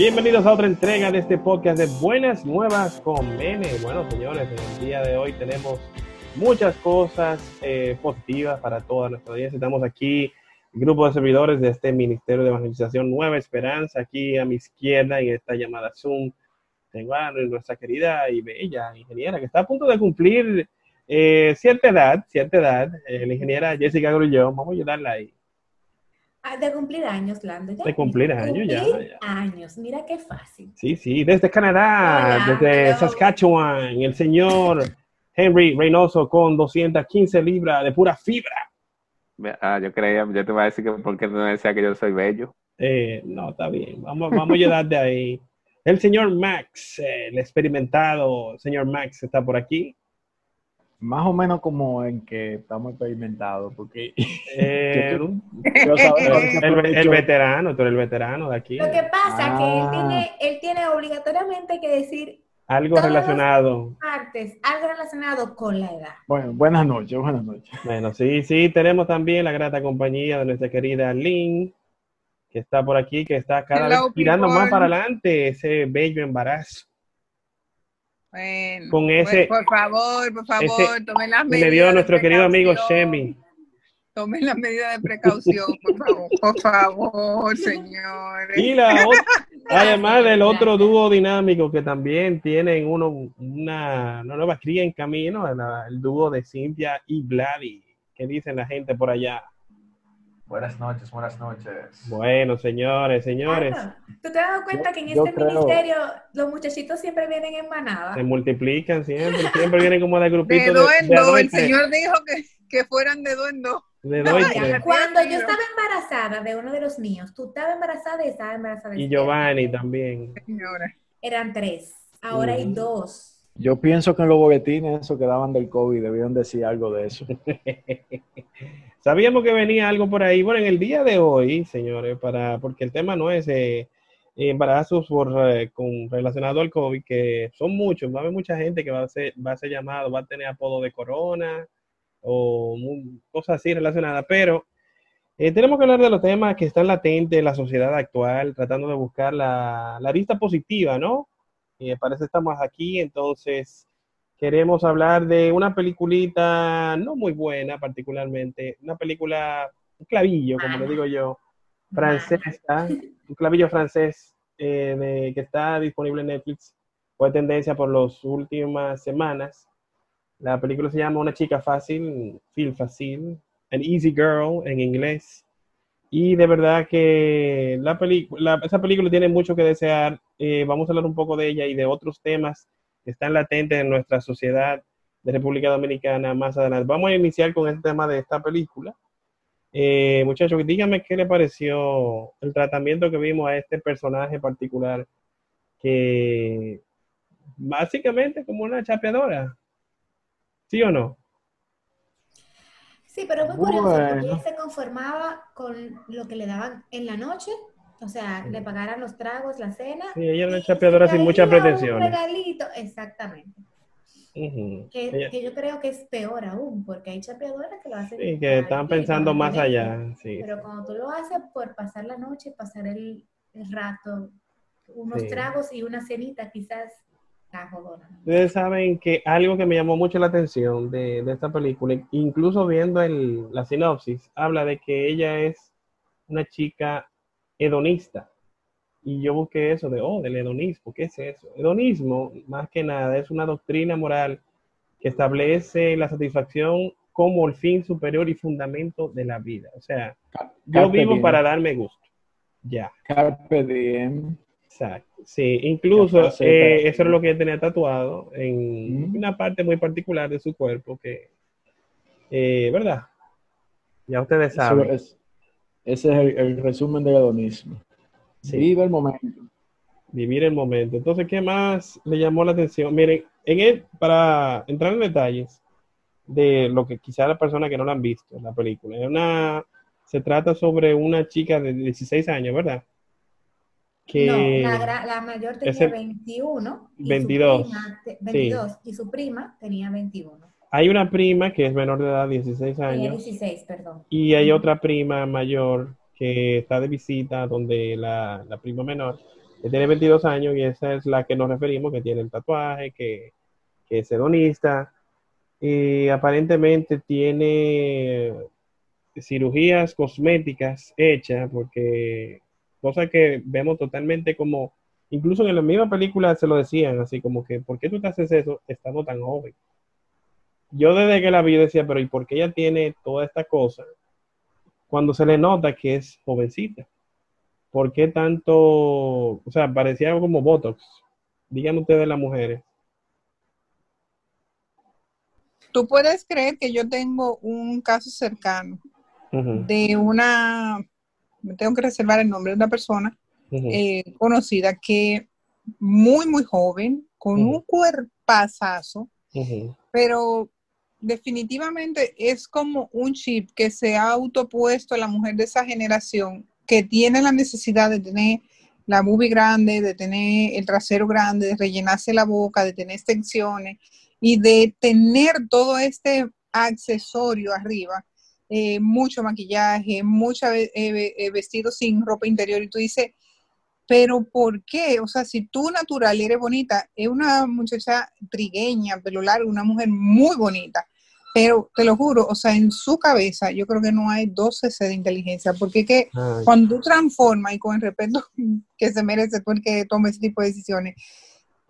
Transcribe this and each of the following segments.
Bienvenidos a otra entrega de este podcast de Buenas Nuevas con Mene. Bueno, señores, en el día de hoy tenemos muchas cosas eh, positivas para toda nuestra audiencia. Estamos aquí, el grupo de servidores de este Ministerio de Evangelización Nueva Esperanza, aquí a mi izquierda en esta llamada Zoom. Tengo a nuestra querida y bella ingeniera que está a punto de cumplir eh, cierta edad, cierta edad, eh, la ingeniera Jessica Grullón. Vamos a ayudarla ahí. Ah, de cumplir años, Lando. De cumplir años, ya, ya. años, mira qué fácil. Sí, sí, desde Canadá, Hola, desde hello. Saskatchewan, el señor Henry Reynoso con 215 libras de pura fibra. Ah, yo creía, yo te iba a decir que porque no decía que yo soy bello. Eh, no, está bien, vamos, vamos a ayudar de ahí. El señor Max, el experimentado señor Max está por aquí. Más o menos como en que estamos experimentados, porque Eh, yo el, veterano, tú eres el veterano de aquí. Lo que pasa que él Ah. tiene, él tiene obligatoriamente que decir Algo relacionado. partes, algo relacionado con la edad. Bueno, buenas noches, buenas noches. Bueno, sí, sí, tenemos también la grata compañía de nuestra querida Lynn, que está por aquí, que está cada Hello, vez tirando people. más para adelante ese bello embarazo. Bueno, Con ese- por favor, por favor, tomen las medidas. le dio a nuestro querido amigo. Shemi. Tomen las medidas de precaución, por favor, por favor, señores. Y la además del otro dúo dinámico que también tienen uno, una, una nueva cría en camino, la- el dúo de Cynthia y Vladi. ¿Qué dicen la gente por allá? Buenas noches, buenas noches. Bueno, señores, señores, Ah, ¿Tú te has dado cuenta que en este creo- ministerio los muchachitos siempre vienen en manada? se multiplican siempre, siempre vienen como de grupito De en en el señor dijo que, que fueran de dos en dos. de No, cuando yo estaba embarazada de uno de los míos, tú estabas embarazada y estaba embarazada de Y. Giovanni también. Señora. Eran tres, ahora hay Mm. dos. Yo pienso que en los boletines esos que daban del COVID debieron decir algo de eso. Sabíamos que venía algo por ahí. Bueno, en el día de hoy, señores, para, porque el tema no es eh, embarazos por, eh, con, relacionado al COVID, que son muchos, va a haber mucha gente que va a ser, va a ser llamado, va a tener apodo de corona o cosas así relacionadas, pero eh, tenemos que hablar de los temas que están latentes en la sociedad actual, tratando de buscar la, la positiva, ¿no? Y parece que estamos aquí, entonces queremos hablar de una peliculita no muy buena particularmente, una película, un clavillo, como le digo yo, francesa, un clavillo francés eh, de- que está disponible en Netflix, fue tendencia por las últimas semanas. La película se llama Una chica fácil, Feel Fácil, An Easy Girl en inglés. Y de verdad que la película, esa película tiene mucho que desear. Eh, vamos a hablar un poco de ella y de otros temas que están latentes en nuestra sociedad de República Dominicana más adelante. Vamos a iniciar con este tema de esta película. Eh, muchachos, díganme qué le pareció el tratamiento que vimos a este personaje particular, que básicamente como una chapeadora. ¿Sí o no? Sí, pero muy curioso porque Bueno. ella se conformaba con lo que le daban en la noche, o sea, le pagaran los tragos, la cena. Sí, ella era una chapeadora si sin muchas caía Un pretensiones. regalito, exactamente. Ujú. Que, Ella- que yo creo que es peor aún, porque hay chapeadoras que lo hacen. sí, que están pensando más allá. Sí. Pero cuando tú lo haces por pasar la noche, pasar el, el rato, unos Sí. tragos y una cenita, quizás. Ustedes saben que algo que me llamó mucho la atención de, de esta película, incluso viendo el, la sinopsis, habla de que ella es una chica hedonista. Y yo busqué eso de, oh, del hedonismo, ¿qué es eso? Hedonismo, más que nada, es una doctrina moral que establece la satisfacción como el fin superior y fundamento de la vida. O sea, yo Carpe vivo diem. para darme gusto. Ya. Carpe diem. Exacto. Sí, incluso eh, eso es lo que tenía tatuado en Ujú. una parte muy particular de su cuerpo que, eh, ¿verdad? Ya ustedes Eso saben. es- ese es el, el resumen del hedonismo. Sí. Viva el momento. Vivir el momento. Entonces, ¿qué más le llamó la atención? Miren, en el, para entrar en detalles de lo que quizá la persona que no la han visto en la película, es una, se trata sobre una chica de 16 años, ¿verdad? Que, No, la, mayor tenía ese- 21. y su 22, prima te- 22, y su prima tenía 21. Hay una prima que es menor de edad, 16 Tenía años, 16, perdón. y hay otra prima mayor que está de visita donde la, la prima menor tiene 22 años y esa es la que nos referimos, que tiene el tatuaje, que, que es hedonista y aparentemente tiene cirugías cosméticas hechas porque cosa que vemos totalmente como incluso en la misma película se lo decían así como que ¿por qué tú te haces eso estando tan joven? Yo desde que la vi decía, pero ¿y por qué ella tiene toda esta cosa cuando se le nota que es jovencita? ¿Por qué tanto, o sea, parecía como Botox? Digan ustedes las mujeres. Tú puedes creer que yo tengo un caso cercano de una, me tengo que reservar el nombre de una persona eh, conocida que muy, muy joven, con Ujú. un cuerpazazo, pero definitivamente es como un chip que se ha autopuesto a la mujer de esa generación que tiene la necesidad de tener la boobie grande, de tener el trasero grande, de rellenarse la boca, de tener extensiones y de tener todo este accesorio arriba, eh, mucho maquillaje, mucho vestido sin ropa interior y tú dices, pero ¿por qué? O sea, si tú natural eres bonita, es una muchacha trigueña, pelo largo, una mujer muy bonita, pero te lo juro, o sea, en su cabeza yo creo que no hay 12 de inteligencia, porque que Ay, cuando tú transformas y con el respeto que se merece tú el que tome ese tipo de decisiones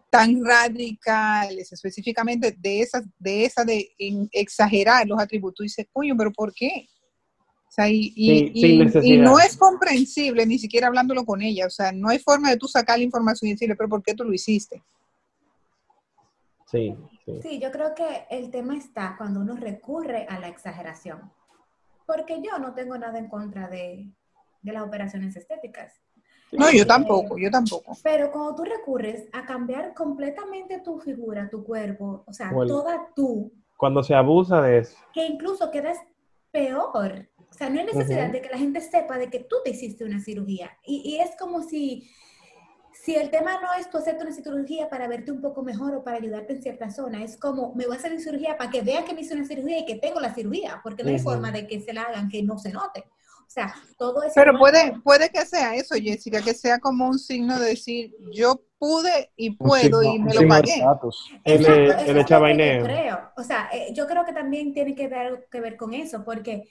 tan radicales, específicamente de esas, de esa de exagerar los atributos, y dices, coño, pero ¿por qué? O sea, y, y- Sí, y- sin y necesidad. no es comprensible ni siquiera hablándolo con ella, o sea, no hay forma de tú sacar la información y decirle, pero ¿por qué tú lo hiciste? Sí, sí. Sí, yo creo que el tema está cuando uno recurre a la exageración. Porque yo no tengo nada en contra de, de las operaciones estéticas. No, yo tampoco, yo tampoco. Pero cuando tú recurres a cambiar completamente tu figura, tu cuerpo, o sea, O el- toda tú, Cuando se abusa de eso. que incluso quedas peor. O sea, no hay necesidad Ujú. de que la gente sepa de que tú te hiciste una cirugía. Y, y es como si, si el tema no es tú hacerte una cirugía para verte un poco mejor o para ayudarte en cierta zona, es como me voy a hacer una cirugía para que vean que me hice una cirugía y que tengo la cirugía, porque no hay forma de que se la hagan que no se note. O sea, todo eso. Pero puede, puede que sea eso, Jessica, que sea como un signo de decir, yo pude y puedo signo- y me lo pagué. El, el. Yo creo. O sea, eh, yo creo que también tiene que ver, que ver con eso, porque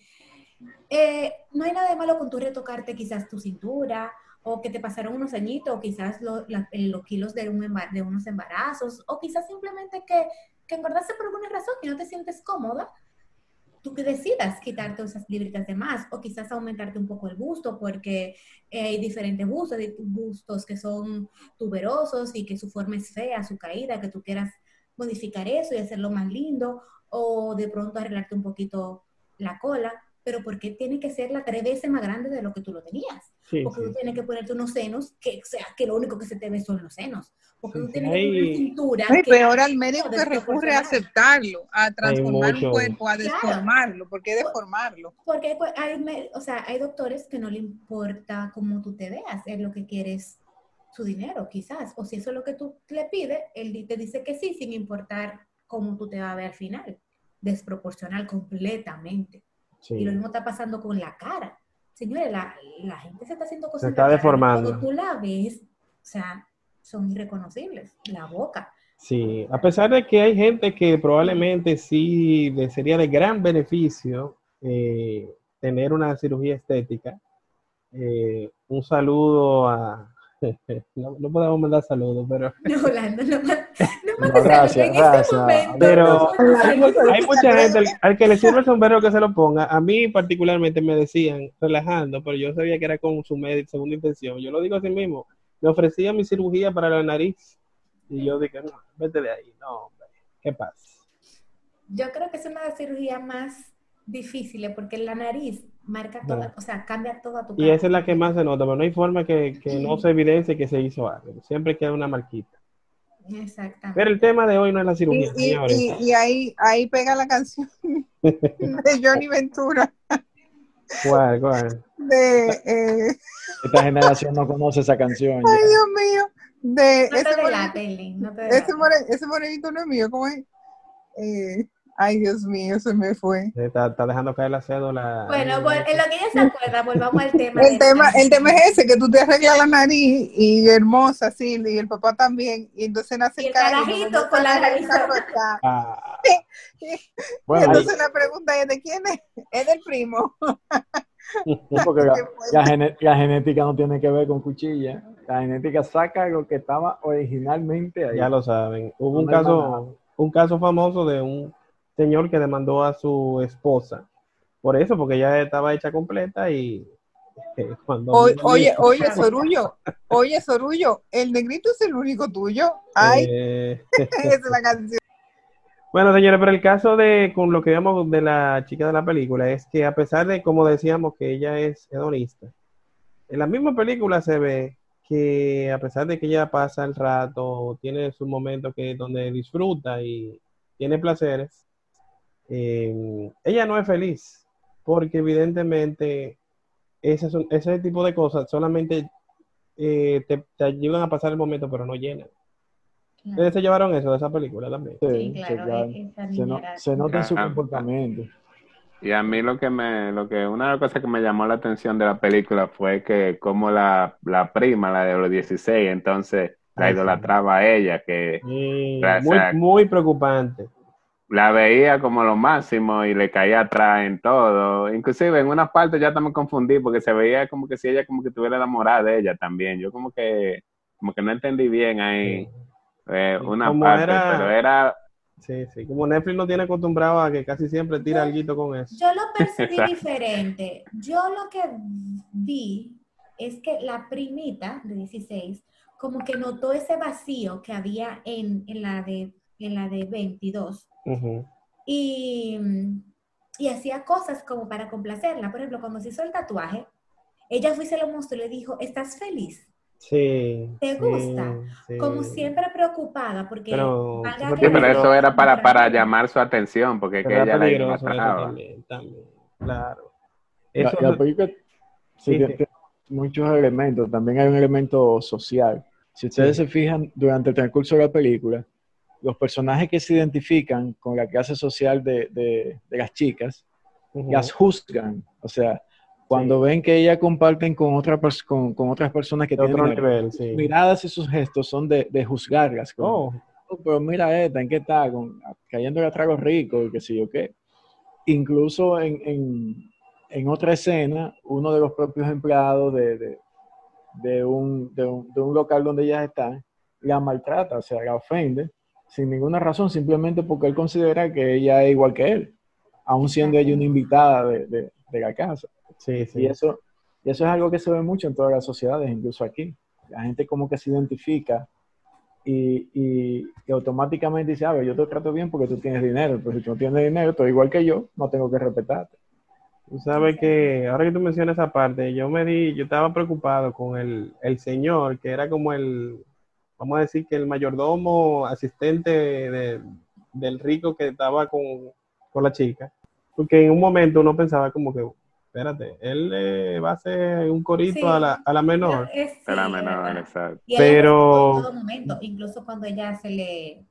eh, no hay nada de malo con tú retocarte quizás tu cintura, o que te pasaron unos añitos, o quizás lo- la- eh, los kilos de, un emba- de unos embarazos, o quizás simplemente que, que engordaste por alguna razón y no te sientes cómoda, tú que decidas quitarte esas libritas de más, o quizás aumentarte un poco el busto, porque eh, hay diferentes bustos, hay bustos que son tuberosos y que su forma es fea, su caída, que tú quieras modificar eso y hacerlo más lindo, o de pronto arreglarte un poquito la cola, pero ¿por qué tiene que ser la tres veces más grande de lo que tú lo tenías? Sí, Porque tú sí. tienes que ponerte unos senos, que o sea, que lo único que se te ve son los senos. Porque Sí, tú tienes que hay- poner una cintura. No, y que- peor al médico que recurre a aceptarlo, a transformar un cuerpo, a Claro. deformarlo. ¿Por qué deformarlo? Porque hay, pues, hay o sea, hay doctores que no le importa cómo tú te veas, es lo que quieres su dinero, quizás. O si eso es lo que tú le pides, él te dice que sí, sin importar cómo tú te vas a ver al final. Desproporcional completamente. Sí. Y lo mismo está pasando con la cara. Señores, la, la gente se está haciendo cosas. Se está deformando. Cuando tú la ves, o sea, son irreconocibles. La boca. Sí, a pesar de que hay gente que probablemente sí le sería de gran beneficio eh, tener una cirugía estética, eh, un saludo a... No, no podemos mandar saludos, pero, No, Orlando, no, no No, gracias, saludos en gracias. este momento. pero no, no, hay, mucha gente al, al que le sirve el sombrero que se lo ponga. A mí particularmente me decían, relajando, pero yo sabía que era con su med- segunda intención. Yo lo digo así mismo. Me ofrecían mi cirugía para la nariz y yo dije, no, vete de ahí. No, hombre, ¿qué pasa? Yo creo que es una de las cirugías más difíciles porque la nariz marca toda, No. o sea, cambia toda tu Y cara. esa es la que más se nota, pero no hay forma que, que no se evidencie que se hizo algo. Siempre queda una marquita. Exactamente. Pero el tema de hoy no es la Y, cirugía, y- señores. y- y ahí, ahí pega la canción de Johnny Ventura ¿Cuál, cuál? de eh, Esta generación no conoce esa canción. ay ya. Dios mío de no te ese, no te ese, delates. more- ese morenito no es mío ¿cómo es? Eh, Ay, Dios mío, se me fue. Está, está dejando caer la cédula. Bueno, en lo que ella se acuerda, volvamos al tema. El tema, el tema es ese, que tú te arreglas la nariz y hermosa, así, y el papá también, y entonces nace Y el carajito, con la nariz. ah, Bueno, entonces la pregunta es, ¿de quién es? Es del primo. porque la, Qué fuerte. la gene- la genética no tiene que ver con cuchilla. La genética saca lo que estaba originalmente ahí. ya lo saben. Hubo un caso, un caso famoso de un señor que demandó a su esposa por eso, porque ella estaba hecha completa y eh, cuando O- Oye, oye, Sorullo, oye, Sorullo, el negrito es el único tuyo. Ay, Eh, es la canción. Bueno, señores, pero el caso de con lo que vemos de la chica de la película es que a pesar de, como decíamos, que ella es hedonista, en la misma película se ve que a pesar de que ella pasa el rato, tiene sus momentos que donde disfruta y tiene placeres, eh, ella no es feliz, porque evidentemente ese, ese tipo de cosas solamente eh, te, te ayudan a pasar el momento, pero no llenan. Ustedes se llevaron eso de esa película también. Sí, Sí, claro, claro. esa Se, no- se nota en su Ajá. comportamiento. Y a mí lo que me, lo que, una de las cosas que me llamó la atención de la película fue que como la, la prima, la de los 16, entonces la Ah, idolatraba a ella, que Sí, muy, muy preocupante. La veía como lo máximo y le caía atrás en todo. Inclusive en una parte ya me confundí porque se veía como que si ella como que estuviera enamorada de ella también. Yo como que, como que no entendí bien ahí eh, una como parte, era- pero era, Sí, sí. Como Netflix no tiene acostumbrado a que casi siempre tira algo con eso. Yo lo percibí diferente. Yo lo que vi es que la primita de 16 como que notó ese vacío que había en, en la, de, en la de 22 Ujú. y, y hacía cosas como para complacerla. Por ejemplo, cuando se hizo el tatuaje, ella fue y se lo mostró y le dijo, ¿estás feliz? Sí. ¿Te gusta? sí. Como siempre preocupada porque... Pero, sí, eso era para, para llamar su atención porque es que ella la idolatraba. también, también. Claro. La, Eso, la película muchos elementos. También hay un elemento social. Si ustedes Sí. se fijan durante el transcurso de la película, los personajes que se identifican con la clase social de, de- de las chicas las juzgan. O sea, cuando ven que ellas comparten con, otra con, con otras personas que de tienen otro nivel, sí. miradas y sus gestos son de, de juzgarlas. Oh, "Oh, pero mira esta, ¿en qué está? Con, cayéndole a tragos ricos y qué sé yo qué. Incluso en, en- en otra escena, uno de los propios empleados de, de- un, de, un, de un local donde ellas están, la maltrata, o sea, la ofende, sin ninguna razón, simplemente porque él considera que ella es igual que él, aun siendo ella una invitada de, de- de la casa. sí, sí. Y eso, y eso es algo que se ve mucho en todas las sociedades, incluso aquí. La gente como que se identifica y, y- y automáticamente dice, a ver, yo te trato bien porque tú tienes dinero, pero si tú no tienes dinero, tú igual que yo, no tengo que respetarte. Tú sabes que ahora que tú mencionas esa parte, yo me di, yo estaba preocupado con el, el señor, que era como el, vamos a decir que el mayordomo asistente de- del rico que estaba con, con la chica. Porque en un momento uno pensaba como que, espérate, él eh, va a hacer un corito Sí. a, la, a la menor. Es- sí, Era es menor, exacto. Pero- en todo momento, incluso cuando ella se le...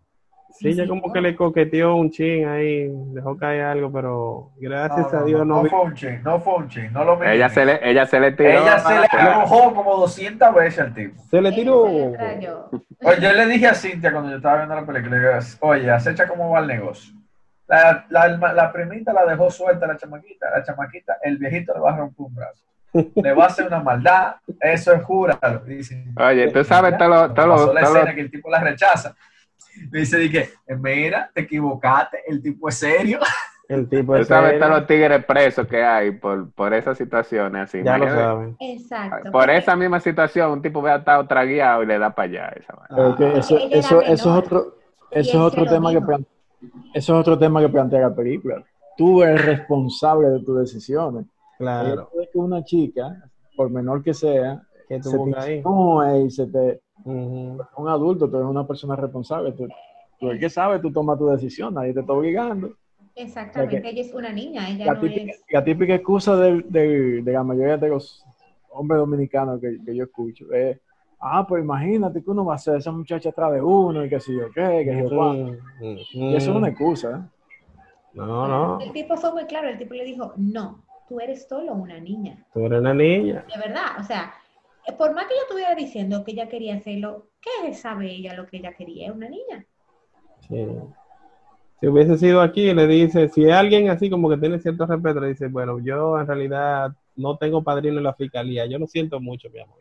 Sí, ya como que le coqueteó un chin ahí, dejó caer algo, pero gracias No, a Dios no, no, vi- fue un chin, no fue un chin, no lo Ella minimices. se le, ella se le tiró. Ella se le arrojó como 200 veces al tipo. se le Ella tiró. Oye, yo le dije a Cintia cuando yo estaba viendo la película, le oye, acecha cómo va el negocio. La, la, la primita la dejó suelta la chamaquita, la chamaquita, el viejito le va a romper un brazo. Le va a hacer una maldad, eso es. Dice, Oye, tú sabes todo lo, todo lo- la todo lo- escena que el tipo la rechaza. Me dice, dije, mira, te equivocaste, el tipo es serio. El tipo tú ese sabes todos los tigres presos que hay por, por esas situaciones así. ya lo saben. Exacto. Por esa misma situación, un tipo hubiera estado tragueado y le da para allá esa que eso, eso, eso es otro, eso es otro tema que dijo. plan- eso es otro tema que plantea la película. Tú eres responsable de tus decisiones. Claro. de que una chica, por menor que sea, Que se te ahí. y se te Un adulto, tú eres una persona responsable. Tú, tú el que sabe, tú tomas tu decisión, nadie te está obligando. Exactamente, O sea que- ella es una niña, ella La no típica, es... la típica excusa del- del- de la mayoría de los hombres dominicanos que, que yo escucho es, ah, pues imagínate que uno va a hacer esa muchacha atrás de uno y que si yo qué, que si yo cuánto. Ujú. Y eso es una excusa. ¿eh? No, no, El tipo fue muy claro, el tipo le dijo, no, tú eres solo una niña. tú eres una niña. De verdad, o sea, por más que ella estuviera diciendo que ella quería hacerlo, ¿qué sabe ella lo que ella quería? Es una niña. Sí. Si hubiese sido aquí, le dice, si alguien así como que tiene cierto respeto, le dice, bueno, yo en realidad no tengo padrino en la fiscalía, yo lo siento mucho, mi amor.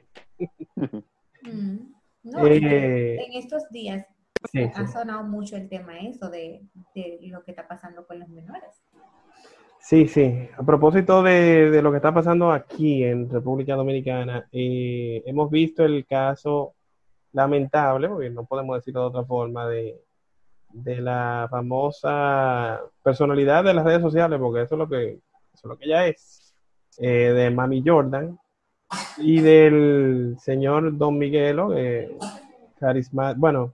Mm. No, Eh, en estos días sí, ha sí. sonado mucho el tema eso de, de lo que está pasando con los menores. Sí, sí. A propósito de, lo que está pasando aquí en República Dominicana, eh, hemos visto el caso lamentable, porque no podemos decirlo de otra forma, de, de la famosa personalidad de las redes sociales, porque eso es lo que, eso es lo que ella es, eh, de Mami Jordan y del señor Don Miguelo, eh, carisma, bueno,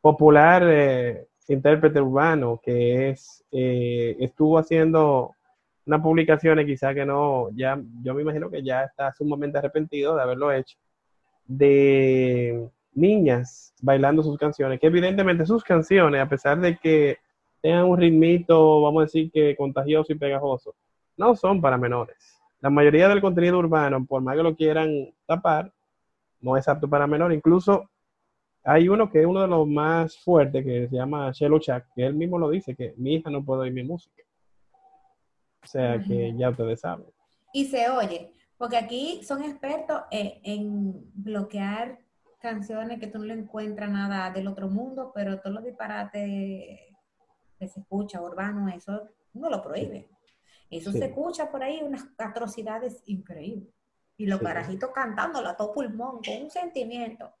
popular eh, intérprete urbano, que es, estuvo haciendo unas publicaciones quizá que no, ya, yo me imagino que ya está sumamente arrepentido de haberlo hecho, de niñas bailando sus canciones, que evidentemente sus canciones, a pesar de que tengan un ritmito, vamos a decir que contagioso y pegajoso, no son para menores. La mayoría del contenido urbano, por más que lo quieran tapar, no es apto para menores. Incluso hay uno que es uno de los más fuertes, que se llama Shelo Chak, que él mismo lo dice, que mi hija no puede oír mi música. O sea que ya ustedes saben. Y se oye, porque aquí son expertos eh, en bloquear canciones que tú no le encuentras nada del otro mundo, pero todos los disparates que se escucha, urbano, eso no lo prohíbe. Eso Sí. se escucha por ahí, unas atrocidades increíbles. Y los Sí. carajitos cantándola a todo pulmón, con un sentimiento.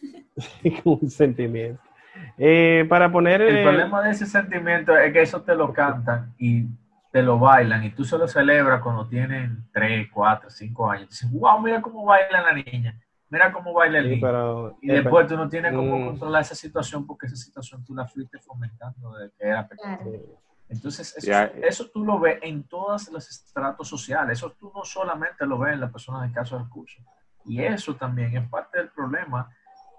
con un sentimiento. Eh, para poner... El eh, problema de ese sentimiento es que eso te lo cantan y te lo bailan y tú se lo celebras cuando tienen 3, 4, 5 años. Dices, wow, mira cómo baila la niña, mira cómo baila el sí, niño. pero, Y eh, después tú no tienes cómo Mm. controlar esa situación porque esa situación tú la fuiste fomentando desde que era pequeño. Claro. eh, Entonces, eso, Ya. eso tú lo ves en todos los estratos sociales. Eso tú no solamente lo ves en las personas de casos de recursos. Y eso también es parte del problema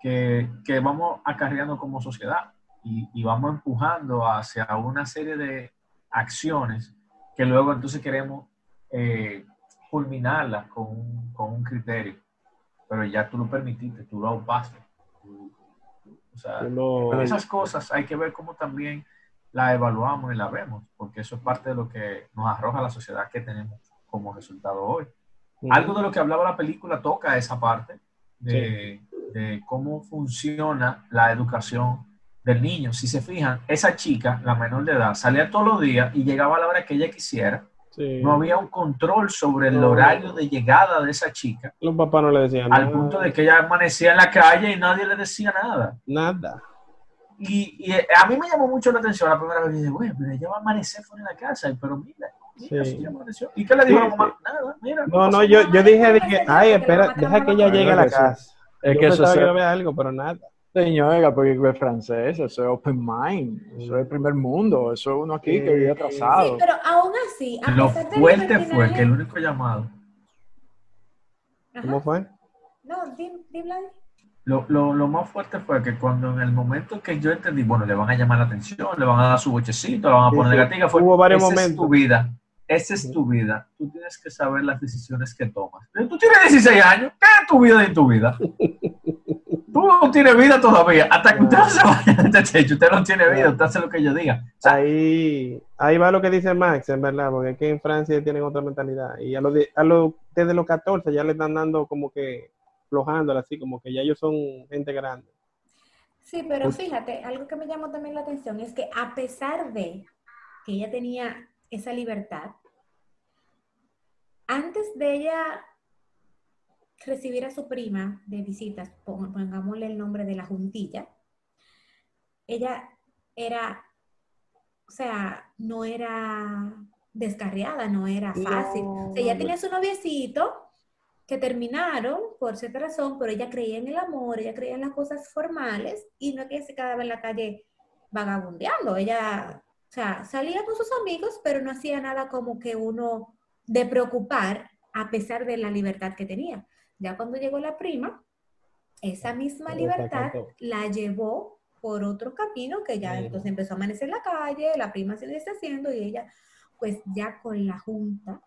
que, que vamos acarreando como sociedad y, y vamos empujando hacia una serie de acciones que luego entonces queremos eh, culminarlas con, un- con un criterio. Pero ya tú lo permitiste, tú lo pasaste. O sea, lo- esas cosas hay que ver cómo también la evaluamos y la vemos, porque eso es parte de lo que nos arroja la sociedad que tenemos como resultado hoy. Algo de lo que hablaba la película toca esa parte de, de cómo funciona la educación del niño. Si se fijan, esa chica, la menor de edad, salía todos los días y llegaba a la hora que ella quisiera. Sí. No había un control sobre el No. horario de llegada de esa chica, Los papás no le decían al nada. punto de que ella amanecía en la calle y nadie le decía nada. Nada. Y, y a mí me llamó mucho la atención la primera vez que dije, güey, pero ella va a amanecer fuera de la casa, pero mira, mira, Sí. amaneció. ¿Y qué le dijo Sí, a la mamá? Nada, mira. No, no, yo, yo dije, Porque ay, espera, deja que ella llegue a la Es que casa. Es Yo que eso que ver algo, pero nada. Señora, porque es francés, eso es open mind, eso es el primer mundo, eso es uno aquí que vive Sí, atrasado. pero aún así, a Lo pesar fuerte fue que el único llamado, Ajá. ¿Cómo fue? No, dim- dime lo, lo, lo más fuerte fue que cuando en el momento que yo entendí, bueno, le van a llamar la atención, le van a dar su bochecito, le van a Sí, poner sí. negativa, fue, Hubo varios esa es momentos. tu vida, esa es tu vida, tú tienes que saber las decisiones que tomas. Pero Tú tienes 16 años, ¿qué es tu vida y tu vida? Tú no tienes vida todavía, hasta que usted no se vaya de este techo, usted no tiene vida, usted hace lo que yo diga. O sea, Ahí, ahí va lo que dice Max, en verdad, porque aquí en Francia tienen otra mentalidad. Y a los de- a los, desde los 14 ya le están dando como que flojándola así, como que ya ellos son gente grande. Sí, pero fíjate, algo que me llamó también la atención es que a pesar de que ella tenía esa libertad, antes de ella recibir a su prima de visitas, pon- pongámosle el nombre de la juntilla, ella era, o sea, no era descarriada, no era fácil. O sea, ella tenía su noviecito que terminaron por cierta razón, pero ella creía en el amor, ella creía en las cosas formales y no es que se quedaba en la calle vagabundeando. Ella, o sea, salía con sus amigos, pero no hacía nada como que uno de preocupar a pesar de la libertad que tenía. Ya cuando llegó la prima, esa misma libertad la llevó por otro camino que ya entonces empezó a amanecer en la calle, la prima se le está haciendo y ella, pues ya con la junta,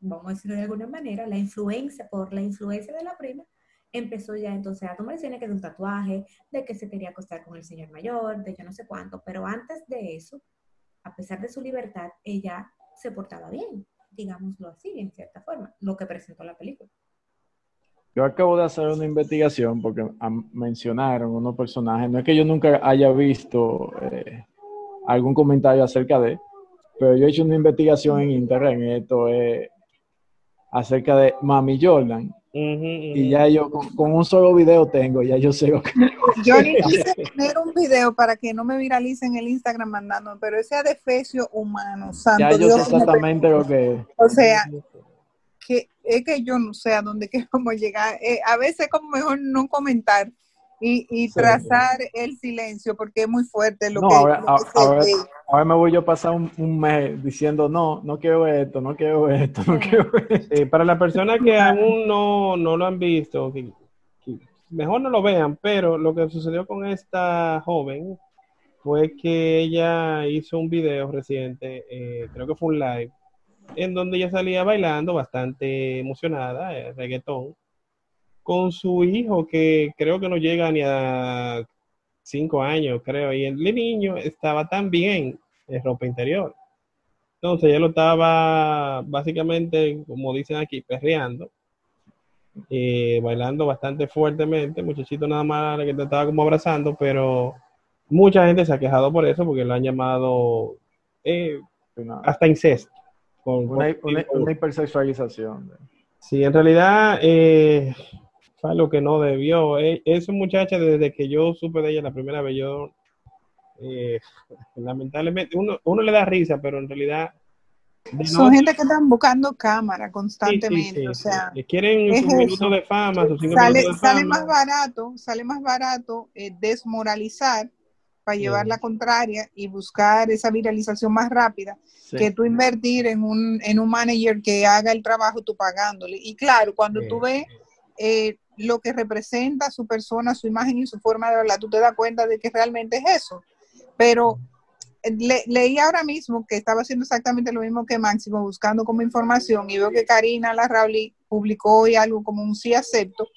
vamos a decirlo de alguna manera, la influencia, por la influencia de la prima, empezó ya entonces a tomar decisiones que de un tatuaje, de que se quería acostar con el señor mayor, de yo no sé cuánto, pero antes de eso, a pesar de su libertad, ella se portaba bien, digámoslo así, en cierta forma, lo que presentó la película. Yo acabo de hacer una investigación porque mencionaron unos personajes. No es que yo nunca haya visto eh, algún comentario acerca de, pero yo he hecho una investigación en internet. Esto es acerca de Mami Jordan. Y ya yo con, un solo video tengo, ya yo sé lo que. Yo ni quise tener un video para que no me viralicen el Instagram mandando, pero ese adefesio humano, santo Ya yo sé exactamente lo que es. O sea, que es que yo no sé a dónde queremos llegar. Eh, a veces como mejor no comentar y, y trazar el silencio porque es muy fuerte lo que, ahora, ahora, me voy yo a pasar un, mes diciendo no, no quiero esto, no quiero esto, no quiero esto. para las personas que aún no, no lo han visto, mejor no lo vean, pero lo que sucedió con esta joven fue que ella hizo un video reciente, eh, creo que fue un live, en donde ella salía bailando bastante emocionada, eh, reggaetón, con su hijo que creo que no llega ni a cinco años, creo, y el niño estaba tan bien en ropa interior. Entonces ella lo estaba básicamente, como dicen aquí, perreando, eh, bailando bastante fuertemente, muchachito nada más que te estaba como abrazando, pero mucha gente se ha quejado por eso porque lo han llamado eh, hasta incesto una, hipersexualización. Sí, en realidad eh, fue lo que no debió. E, esa muchacha, desde que yo supe de ella la primera vez, yo eh, lamentablemente, uno, uno le da risa, pero en realidad son gente que están buscando cámara constantemente, o sea, quieren sus minutos de fama, sus sale, Sale más barato, sale más barato eh, desmoralizar para llevar la contraria y buscar esa viralización más rápida que tú invertir en un, en un manager que haga el trabajo tú pagándole. Y claro, cuando tú ves eh, lo que representa su persona, su imagen y su forma de hablar, tú te das cuenta de que realmente es eso. Pero eh, leí ahora mismo que estaba haciendo exactamente lo mismo que Máximo, buscando como información, y veo que Karina Larrauli publicó hoy algo como un sí acepto,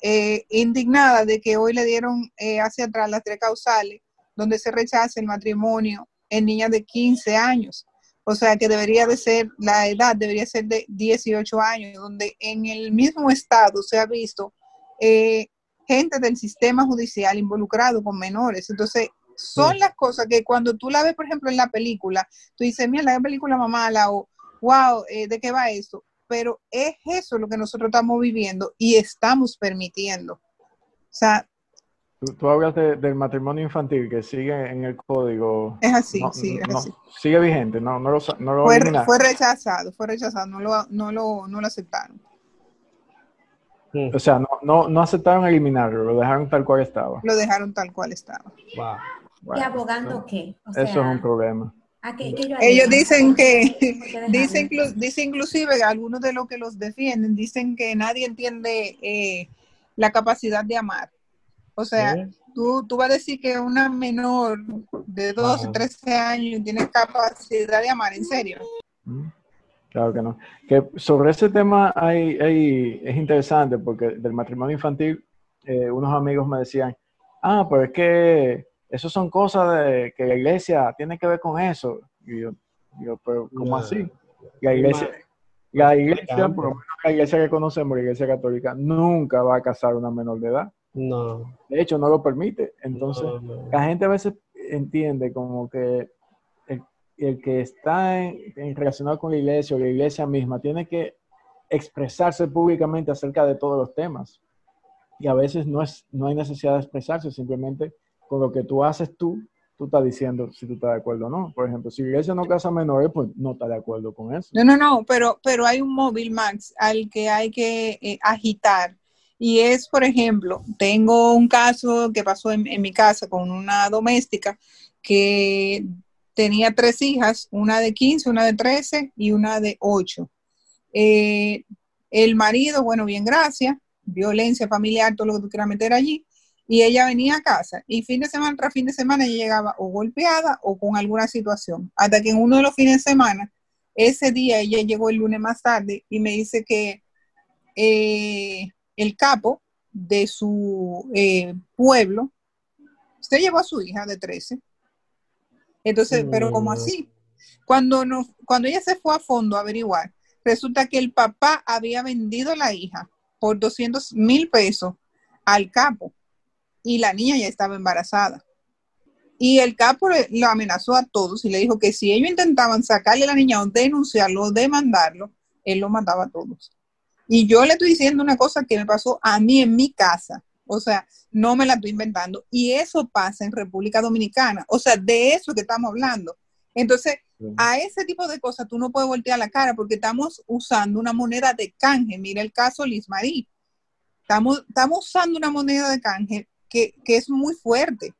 eh, indignada de que hoy le dieron hacia atrás las tres causales donde se rechaza el matrimonio en niñas de 15 años. O sea que debería de ser, la edad debería ser de 18 años, donde en el mismo estado se ha visto eh, gente del sistema judicial involucrado con menores. Entonces, son las cosas que cuando tú la ves, por ejemplo, en la película, tú dices, mira, la película mamala o, wow, eh, ¿de qué va eso? Pero es eso lo que nosotros estamos viviendo y estamos permitiendo. O sea, Tú, hablas del matrimonio infantil que sigue en el código. Es así, sí, es así. Sigue vigente, no, no lo, no lo fue, fue, rechazado, fue rechazado, no lo, no lo, no lo aceptaron. O sea, no, no, no, aceptaron eliminarlo, lo dejaron tal cual estaba. Lo dejaron tal cual estaba. Wow. ¿Y abogando qué? eso es un problema. Ellos dicen que, dicen, dice inclusive, algunos de los que los defienden, dicen que nadie entiende eh, la capacidad de amar. O sea, tú, tú vas a decir que una menor de 12, 13 años tiene capacidad de amar, ¿en serio? Mm, claro que no. Que sobre ese tema hay, hay, es interesante porque del matrimonio infantil, eh, unos amigos me decían, ah, pero es que eso son cosas de, que la iglesia tiene que ver con eso. Y yo, pero ¿cómo así? La iglesia, la iglesia, por lo menos la iglesia que conocemos, la iglesia católica, nunca va a casar a una menor de edad. No. De hecho, no lo permite. Entonces, la gente a veces entiende como que el, que está en, relacionado con la iglesia o la iglesia misma tiene que expresarse públicamente acerca de todos los temas. Y a veces no, es, no hay necesidad de expresarse, simplemente con lo que tú haces tú, tú estás diciendo si tú estás de acuerdo o no. Por ejemplo, si la iglesia no casa menores, pues no está de acuerdo con eso. No, no, no, pero, pero hay un móvil, Max, al que hay que eh, agitar y es, por ejemplo, tengo un caso que pasó en, mi casa con una doméstica que tenía tres hijas, una de 15, una de 13 y una de 8. Eh, el marido, bueno, bien, gracias, violencia familiar, todo lo que tú quieras meter allí. y ella venía a casa y fin de semana tras fin de semana ella llegaba o golpeada o con alguna situación. Hasta que en uno de los fines de semana, ese día ella llegó el lunes más tarde y me dice que eh, el capo de su eh, pueblo, usted llevó a su hija de 13. Entonces, pero como así, cuando, no, cuando ella se fue a fondo a averiguar, resulta que el papá había vendido la hija por 200 mil pesos al capo y la niña ya estaba embarazada. Y el capo lo amenazó a todos y le dijo que si ellos intentaban sacarle a la niña o denunciarlo o demandarlo, él lo mandaba a todos. Y yo le estoy diciendo una cosa que me pasó a mí en mi casa. O sea, no me la estoy inventando. Y eso pasa en República Dominicana. O sea, de eso que estamos hablando. Entonces, a ese tipo de cosas tú no puedes voltear la cara porque estamos usando una moneda de canje. Mira el caso Liz Marie. Estamos, estamos usando una moneda de canje que, es muy fuerte.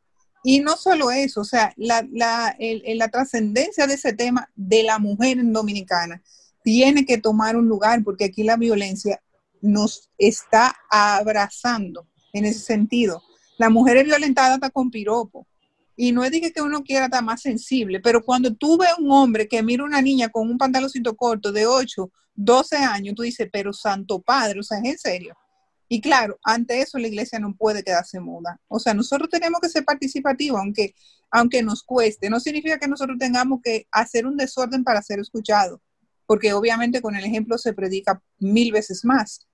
Y no solo eso, o sea, la, la, la trascendencia de ese tema de la mujer en Dominicana tiene que tomar un lugar porque aquí la violencia nos está abrazando en ese sentido. La mujer es violentada hasta con piropo. Y no es de que uno quiera estar más sensible, pero cuando tú ves un hombre que mira una niña con un pantaloncito corto de 8, 12 años, tú dices, pero santo padre, o sea, es en serio. Y claro, ante eso la iglesia no puede quedarse muda. O sea, nosotros tenemos que ser participativos, aunque, aunque nos cueste. No significa que nosotros tengamos que hacer un desorden para ser escuchados, porque obviamente con el ejemplo se predica mil veces más.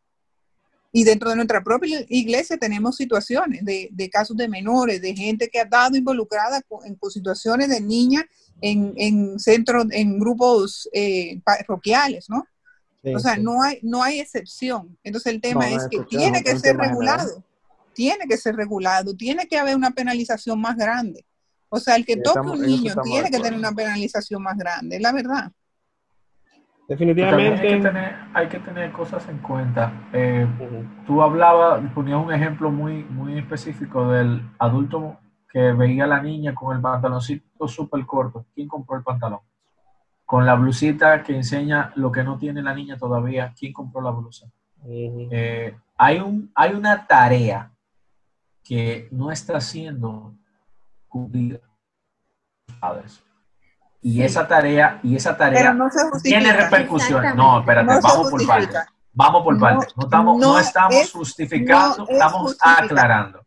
Y dentro de nuestra propia iglesia tenemos situaciones de, casos de menores, de gente que ha estado involucrada en, situaciones de niñas en, en centros, en grupos eh, parroquiales, ¿no? o sea, no hay no hay excepción. Entonces el tema es que tiene que ser regulado, tiene que ser regulado, tiene que haber una penalización más grande. O sea, el que toque un niño tiene que tener una penalización más grande, es la verdad. Definitivamente. Hay que, tener, hay que tener cosas en cuenta. Eh, tú hablabas, ponías un ejemplo muy, muy específico del adulto que veía a la niña con el pantaloncito súper corto. ¿Quién compró el pantalón? con la blusita que enseña lo que no tiene la niña todavía, ¿quién compró la blusa? Eh, hay, un, hay una tarea que no está siendo cumplida padres. Y esa tarea, y esa tarea tiene repercusiones. No, espérate, vamos por partes. Vamos por partes. No estamos, no, estamos justificando, estamos aclarando.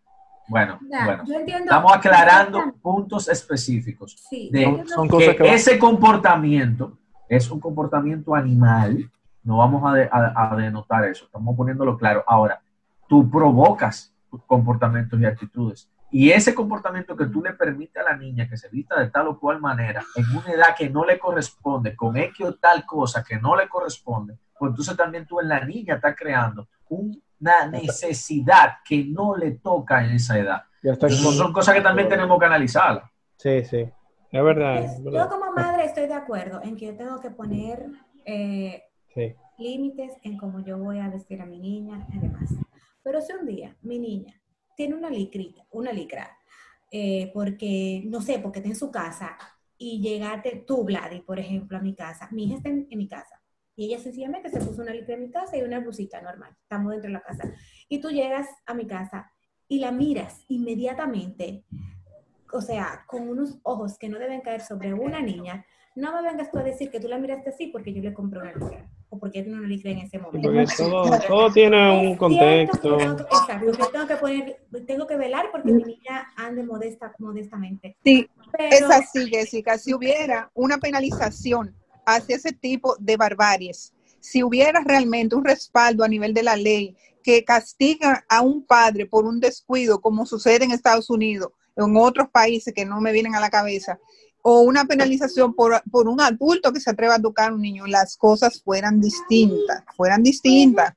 Bueno, bueno. Estamos aclarando puntos específicos. de son, cosas que, ese comportamiento es un comportamiento animal. No vamos a, denotar eso. Estamos poniéndolo claro. Ahora, tú provocas comportamientos y actitudes. Y ese comportamiento que tú le permites a la niña que se vista de tal o cual manera, en una edad que no le corresponde, con X o tal cosa que no le corresponde, pues entonces también tú en la niña estás creando un una necesidad que no le toca en esa edad. son cosas que también tenemos que analizar. Sí, sí, es verdad, Yo como madre estoy de acuerdo en que yo tengo que poner eh, límites en cómo yo voy a vestir a mi niña y demás. Pero si un día mi niña tiene una licrita, una licra, eh, porque, no sé, porque está en su casa y llegaste tú, Vladi, por ejemplo, a mi casa, mi hija está en mi casa y ella sencillamente se puso una licra en mi casa y una blusita normal. Estamos dentro de la casa. Y tú llegas a mi casa y la miras inmediatamente, o sea, con unos ojos que no deben caer sobre una niña. No me vengas tú a decir que tú la miraste así porque yo le compré una licra o porque tiene una licra en ese momento. Porque todo, todo tiene un contexto. Tengo que, exacto, tengo que poner, tengo que velar porque mi niña ande modesta, modestamente. Sí, es así, Jessica. Si hubiera una penalización hacia ese tipo de barbaries. Si hubiera realmente un respaldo a nivel de la ley que castiga a un padre por un descuido, como sucede en Estados Unidos, en otros países que no me vienen a la cabeza, o una penalización por, un adulto que se atreva a tocar a un niño, las cosas fueran distintas, fueran distintas.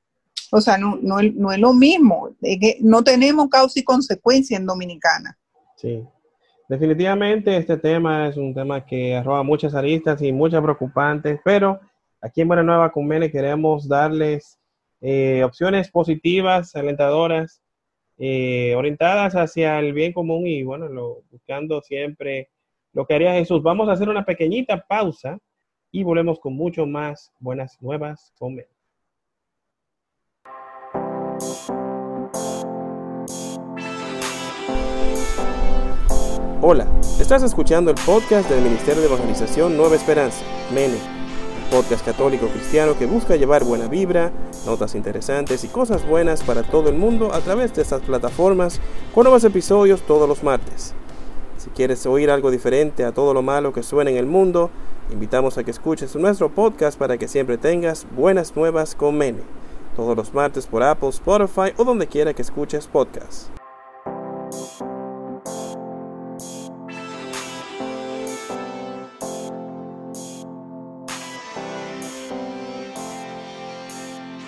O sea, no, no, no es lo mismo, no tenemos causa y consecuencia en Dominicana. Sí, Definitivamente este tema es un tema que arroba muchas aristas y muchas preocupantes, pero aquí en Buena Nueva Convene queremos darles eh, opciones positivas, alentadoras, eh, orientadas hacia el bien común y bueno, buscando siempre lo que haría Jesús. Vamos a hacer una pequeñita pausa y volvemos con mucho más buenas nuevas con Hola, estás escuchando el podcast del Ministerio de Evangelización Nueva Esperanza, MENE, podcast católico cristiano que busca llevar buena vibra, notas interesantes y cosas buenas para todo el mundo a través de estas plataformas con nuevos episodios todos los martes. Si quieres oír algo diferente a todo lo malo que suena en el mundo, invitamos a que escuches nuestro podcast para que siempre tengas buenas nuevas con Mene, todos los martes por Apple, Spotify o donde quiera que escuches podcasts.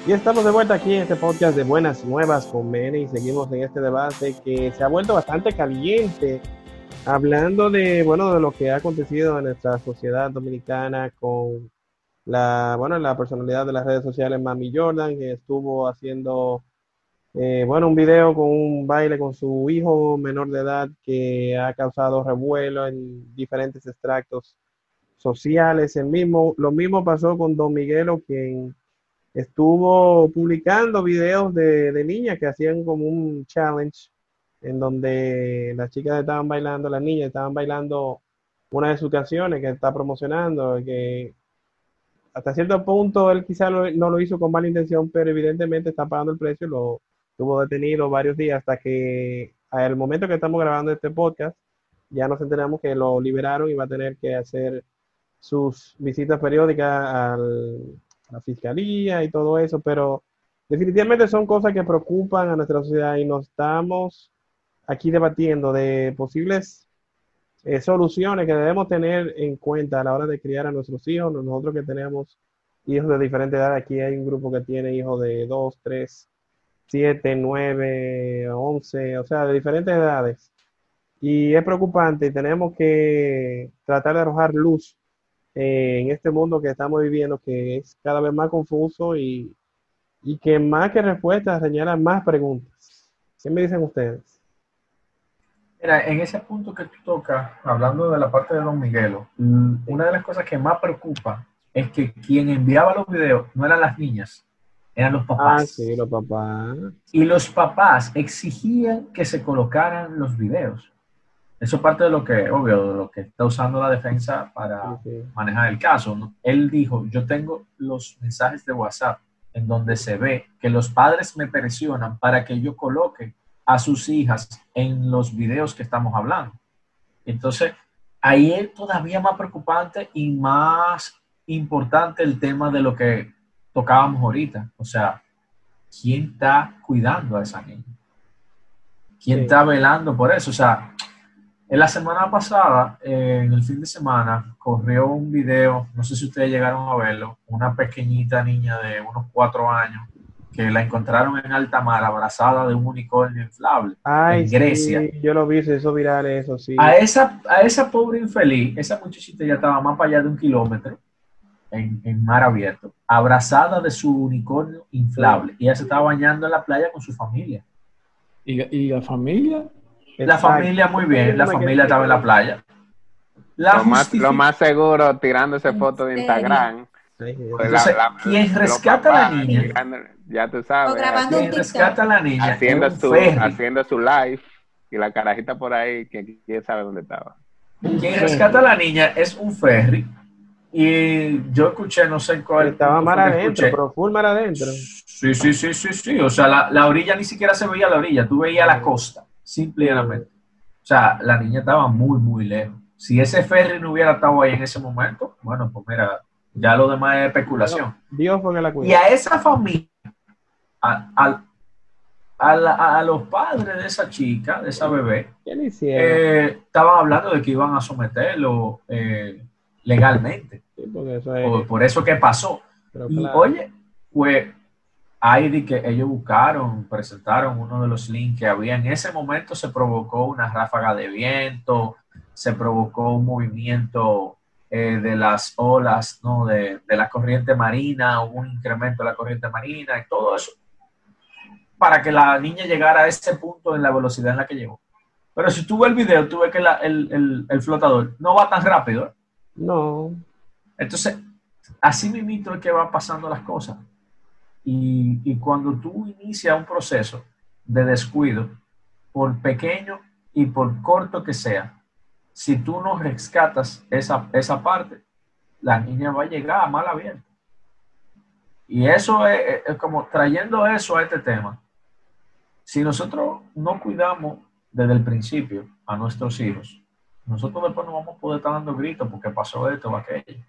Y estamos de vuelta aquí en este podcast de Buenas Nuevas con Mene y seguimos en este debate que se ha vuelto bastante caliente, hablando de, bueno, de lo que ha acontecido en nuestra sociedad dominicana con la, bueno, la personalidad de las redes sociales Mami Jordan, que estuvo haciendo, eh, bueno, un video con un baile con su hijo menor de edad que ha causado revuelo en diferentes extractos sociales. El mismo, lo mismo pasó con Don Miguelo, quien estuvo publicando videos de, de niñas que hacían como un challenge en donde las chicas estaban bailando, las niñas estaban bailando una de sus canciones que está promocionando, que hasta cierto punto él quizá no lo hizo con mala intención, pero evidentemente está pagando el precio, lo tuvo detenido varios días hasta que al momento que estamos grabando este podcast, ya nos enteramos que lo liberaron y va a tener que hacer sus visitas periódicas al, la fiscalía y todo eso, pero definitivamente son cosas que preocupan a nuestra sociedad y nos estamos aquí debatiendo de posibles eh, soluciones que debemos tener en cuenta a la hora de criar a nuestros hijos. Nosotros que tenemos hijos de diferentes edades, aquí hay un grupo que tiene hijos de 2, 3, 7, 9, 11, o sea, de diferentes edades. Y es preocupante y tenemos que tratar de arrojar luz eh, en este mundo que estamos viviendo, que es cada vez más confuso y, y que más que respuestas señalan más preguntas. ¿Qué me dicen ustedes? Mira, en ese punto que tú tocas, hablando de la parte de Don Miguelo, mm, una de las cosas que más preocupa es que quien enviaba los videos no eran las niñas, eran los papás. Ah, sí, los papás. Y los papás exigían que se colocaran los videos. Eso parte de lo que, obvio, de lo que está usando la defensa para sí. manejar el caso. ¿no? Él dijo, yo tengo los mensajes de WhatsApp en donde se ve que los padres me presionan para que yo coloque a sus hijas en los videos que estamos hablando. Entonces, ahí es todavía más preocupante y más importante el tema de lo que tocábamos ahorita. O sea, ¿quién está cuidando a esa niña? ¿Quién Sí. está velando por eso? O sea, en la semana pasada, eh, en el fin de semana, corrió un video, no sé si ustedes llegaron a verlo, una pequeñita niña de unos cuatro años que la encontraron en alta mar abrazada de un unicornio inflable Ay, en Grecia. sí, yo lo vi, se hizo viral eso, sí. A esa, a esa pobre infeliz, esa muchachita ya estaba más para allá de un kilómetro en, en mar abierto, abrazada de su unicornio inflable. Y ella se estaba bañando en la playa con su familia. ¿Y, y la familia? La Exacto. familia muy bien, la familia estaba en la playa. La Lo más, lo más seguro, tirándose ¿En fotos de serio? Instagram. Pues Entonces, quien rescata a la niña- Ya tú O sabes. grabando Quien un rescata a la niña haciendo su, ferry. haciendo su live y la carajita por ahí, que quién sabe dónde estaba. Quien rescata a la niña es un ferry. Y yo escuché, no sé en cuál. Estaba mar adentro, pero full mar adentro. Sí, sí, sí, sí, sí. O sea, la, la orilla ni siquiera se veía la orilla, tú veías la costa, simple y llanamente. O sea, la niña estaba muy, muy lejos. Si ese ferry no hubiera estado ahí en ese momento, bueno, pues mira, ya lo demás es especulación. Dios fue que la cuidó. Y a esa familia, a, a- a la- a los padres de esa chica, de esa bebé, ¿Qué le hicieron? eh, estaban hablando de que iban a someterlo eh, legalmente. Sí, porque eso es. Por, por eso que pasó. pero Y claro. oye, pues ahí di que ellos buscaron, presentaron uno de los links que había. En ese momento se provocó una ráfaga de viento, se provocó un movimiento eh, de las olas, ¿no? De, de la corriente marina, hubo un incremento de la corriente marina y todo eso para que la niña llegara a ese punto en la velocidad en la que llegó. Pero si tú ves el video, tú ves que la- el, el- el flotador no va tan rápido. ¿eh? No. Entonces, así mismo es que van pasando las cosas. Y, y cuando tú inicias un proceso de descuido, por pequeño y por corto que sea, si tú no rescatas esa, esa parte, la niña va a llegar a mal abierto. Y eso es, es como trayendo eso a este tema. Si nosotros no cuidamos desde el principio a nuestros hijos, nosotros después no vamos a poder estar dando gritos porque pasó esto o aquello.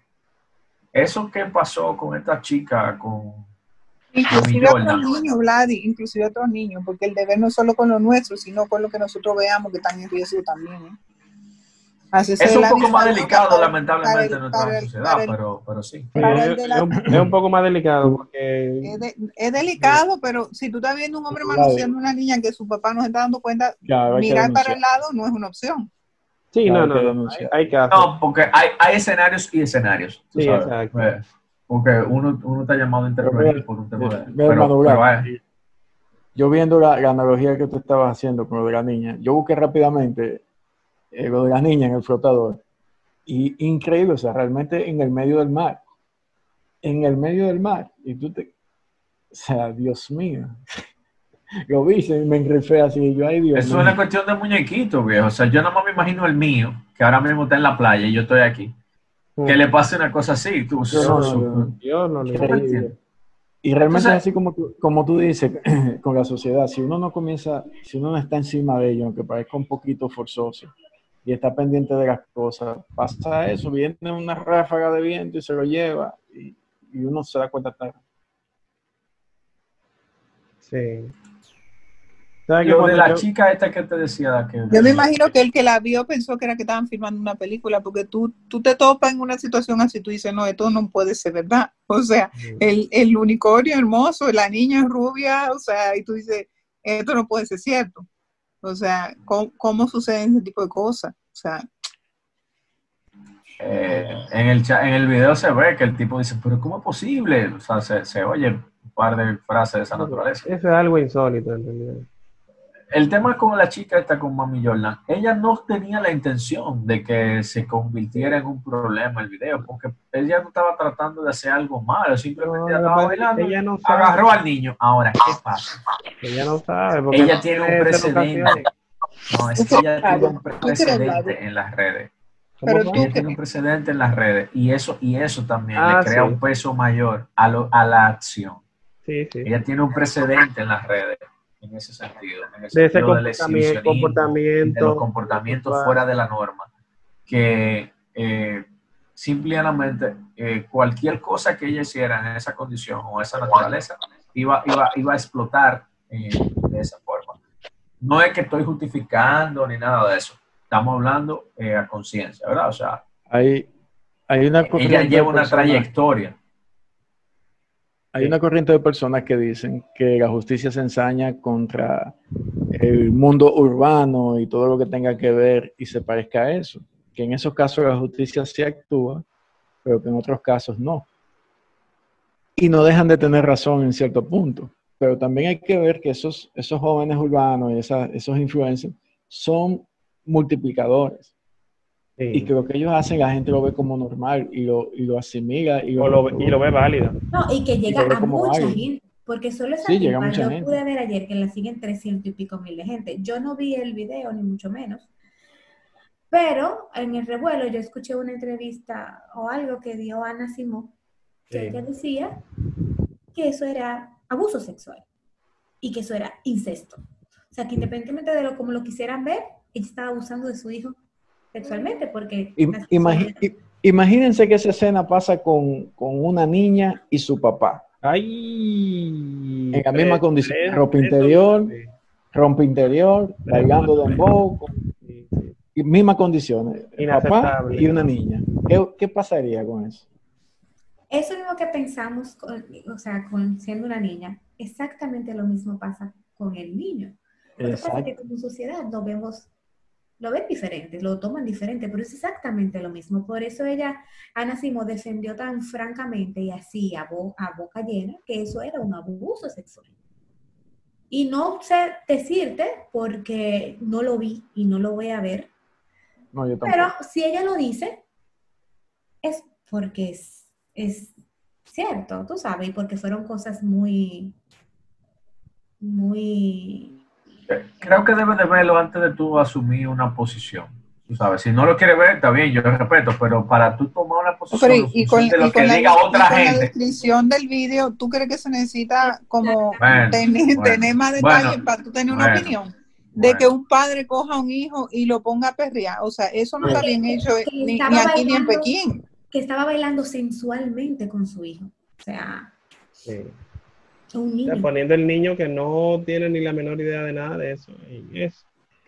Eso que pasó con esta chica, con Inclusive otros niños, Vladi, inclusive otros niños, porque el deber no es solo con lo nuestro, sino con lo que nosotros veamos que están en riesgo también. ¿eh? Es un poco más delicado, para- lamentablemente, para en nuestra para sociedad, pero, pero sí. Es, de la- es un, es un poco más delicado porque Es, de- es delicado, pero si tú estás viendo un hombre manoseando a una niña que su papá no se está dando cuenta, mirar para el lado no es una opción. sí, Claro, no, hay que no, no, hay, hay casos. No, porque hay, hay escenarios y escenarios. tú Sí, sabes. exacto. Eh, Porque uno, uno está llamado a intervenir por un tema de... Pero, pero, eh, Yo viendo la, la analogía que tú estabas haciendo con lo de la niña, yo busqué rápidamente eh, lo de la niña en el flotador. Y increíble, o sea, realmente en el medio del mar. En el medio del mar. Y tú te... O sea, Dios mío. Lo vi y me engrifé así. y yo, ay, Dios Eso mío. es una cuestión de muñequito, viejo. O sea, yo nada más me imagino el mío, que ahora mismo está en la playa y yo estoy aquí. Que le pase una cosa así. Tú, No, no, no, no. Le. Y realmente Entonces- es así como tú, como tú dices con la sociedad, si uno no comienza, si uno no está encima de ello, aunque parezca un poquito forzoso, y está pendiente de las cosas, pasa eso, viene una ráfaga de viento y se lo lleva, y, y uno se da cuenta tarde. Sí. De la yo- chica esta que te decía que... Yo me imagino que el que la vio pensó que era que estaban filmando una película, porque tú, tú te topas en una situación así, tú dices, no, esto no puede ser verdad. O sea, el, el unicornio hermoso, la niña rubia, o sea, y tú dices, esto no puede ser cierto. O sea, ¿cómo, cómo suceden ese tipo de cosas? O sea, Eh, en, el cha- en el video se ve que el tipo dice, pero ¿cómo es posible? O sea, se, se oye un par de frases de esa naturaleza. Eso es algo insólito, en realidad. El tema con la chica esta, con Mami Jordan, ella no tenía la intención de que se convirtiera en un problema el video, porque ella no estaba tratando de hacer algo malo, simplemente No, ella lo estaba bailando, ella no sabe. agarró al niño. Ahora, ¿qué pasa? Ella no sabe. porque Ella no tiene un precedente. No, es que ella tiene un precedente en las redes. Ella tiene un precedente en las redes y eso, y eso también Ah, le crea sí. un peso mayor a, lo- a la acción. Sí, sí. Ella tiene un precedente en las redes en ese sentido. En el De ese sentido del comportamiento, comportamiento. de los comportamientos sexual. fuera de la norma, que eh, simplemente eh, cualquier cosa que ella hiciera en esa condición o esa naturaleza iba, iba, iba a explotar eh, de esa forma. No es que estoy justificando ni nada de eso. Estamos hablando eh, a conciencia, ¿verdad? O sea, Hay, hay una ella lleva una trayectoria. Hay una corriente de personas que dicen que la justicia se ensaña contra el mundo urbano y todo lo que tenga que ver y se parezca a eso. Que en esos casos la justicia sí actúa, pero que en otros casos no. Y no dejan de tener razón en cierto punto. Pero también hay que ver que esos, esos jóvenes urbanos y esa- esos influencers son multiplicadores. Sí. Y que lo que ellos hacen la gente lo ve como normal y lo, y lo asimila y O lo ve- y lo ve válido. No, y que llega a mucha válido. gente, porque solo esa Sí, llega mucha yo gente. pude ver ayer que la siguen 300 y pico mil de gente. Yo no vi el video, ni mucho menos. Pero en el revuelo yo escuché una entrevista o algo que dio Ana Simón, que Sí. ella decía que eso era abuso sexual y que eso era incesto. O sea, que independientemente de lo como lo quisieran ver, ella estaba abusando de su hijo sexualmente porque... Imagínense que esa escena pasa con, con una niña y su papá. Ay. En la misma condición, Eso- ropa interior. sí, Rompe interior, bailando dembow, mismas condiciones. Papá y una niña. ¿Qué, qué pasaría con eso? Eso mismo que pensamos, con- o sea, con siendo una niña, exactamente lo mismo pasa con el niño. Lo que pasa es que como sociedad lo vemos, lo ven diferente, lo toman diferente, pero es exactamente lo mismo. Por eso ella, Ana Simo, defendió tan francamente y así a, bo- a boca llena que eso era un abuso sexual. Y no sé decirte porque no lo vi y no lo voy a ver, No, yo pero si ella lo dice, es porque es, es cierto, tú sabes, y porque fueron cosas muy, muy... Creo que debes de verlo antes de tú asumir una posición Tú sabes, si no lo quiere ver, está bien, yo lo respeto, pero para tú tomar una posición Pero, y, y con, de lo y que con la, y descripción del vídeo, ¿tú crees que se necesita como Bueno, tener, bueno, tener más detalles bueno, para tú tener una bueno, opinión? De bueno. que un padre coja a un hijo y lo ponga a perrear. O sea, eso no está bien hecho Que ni, aquí ni en. Pekín. Que estaba bailando sensualmente con su hijo. O sea, Sí. Un O niño. sea, poniendo el niño que no tiene ni la menor idea de nada de eso. Y es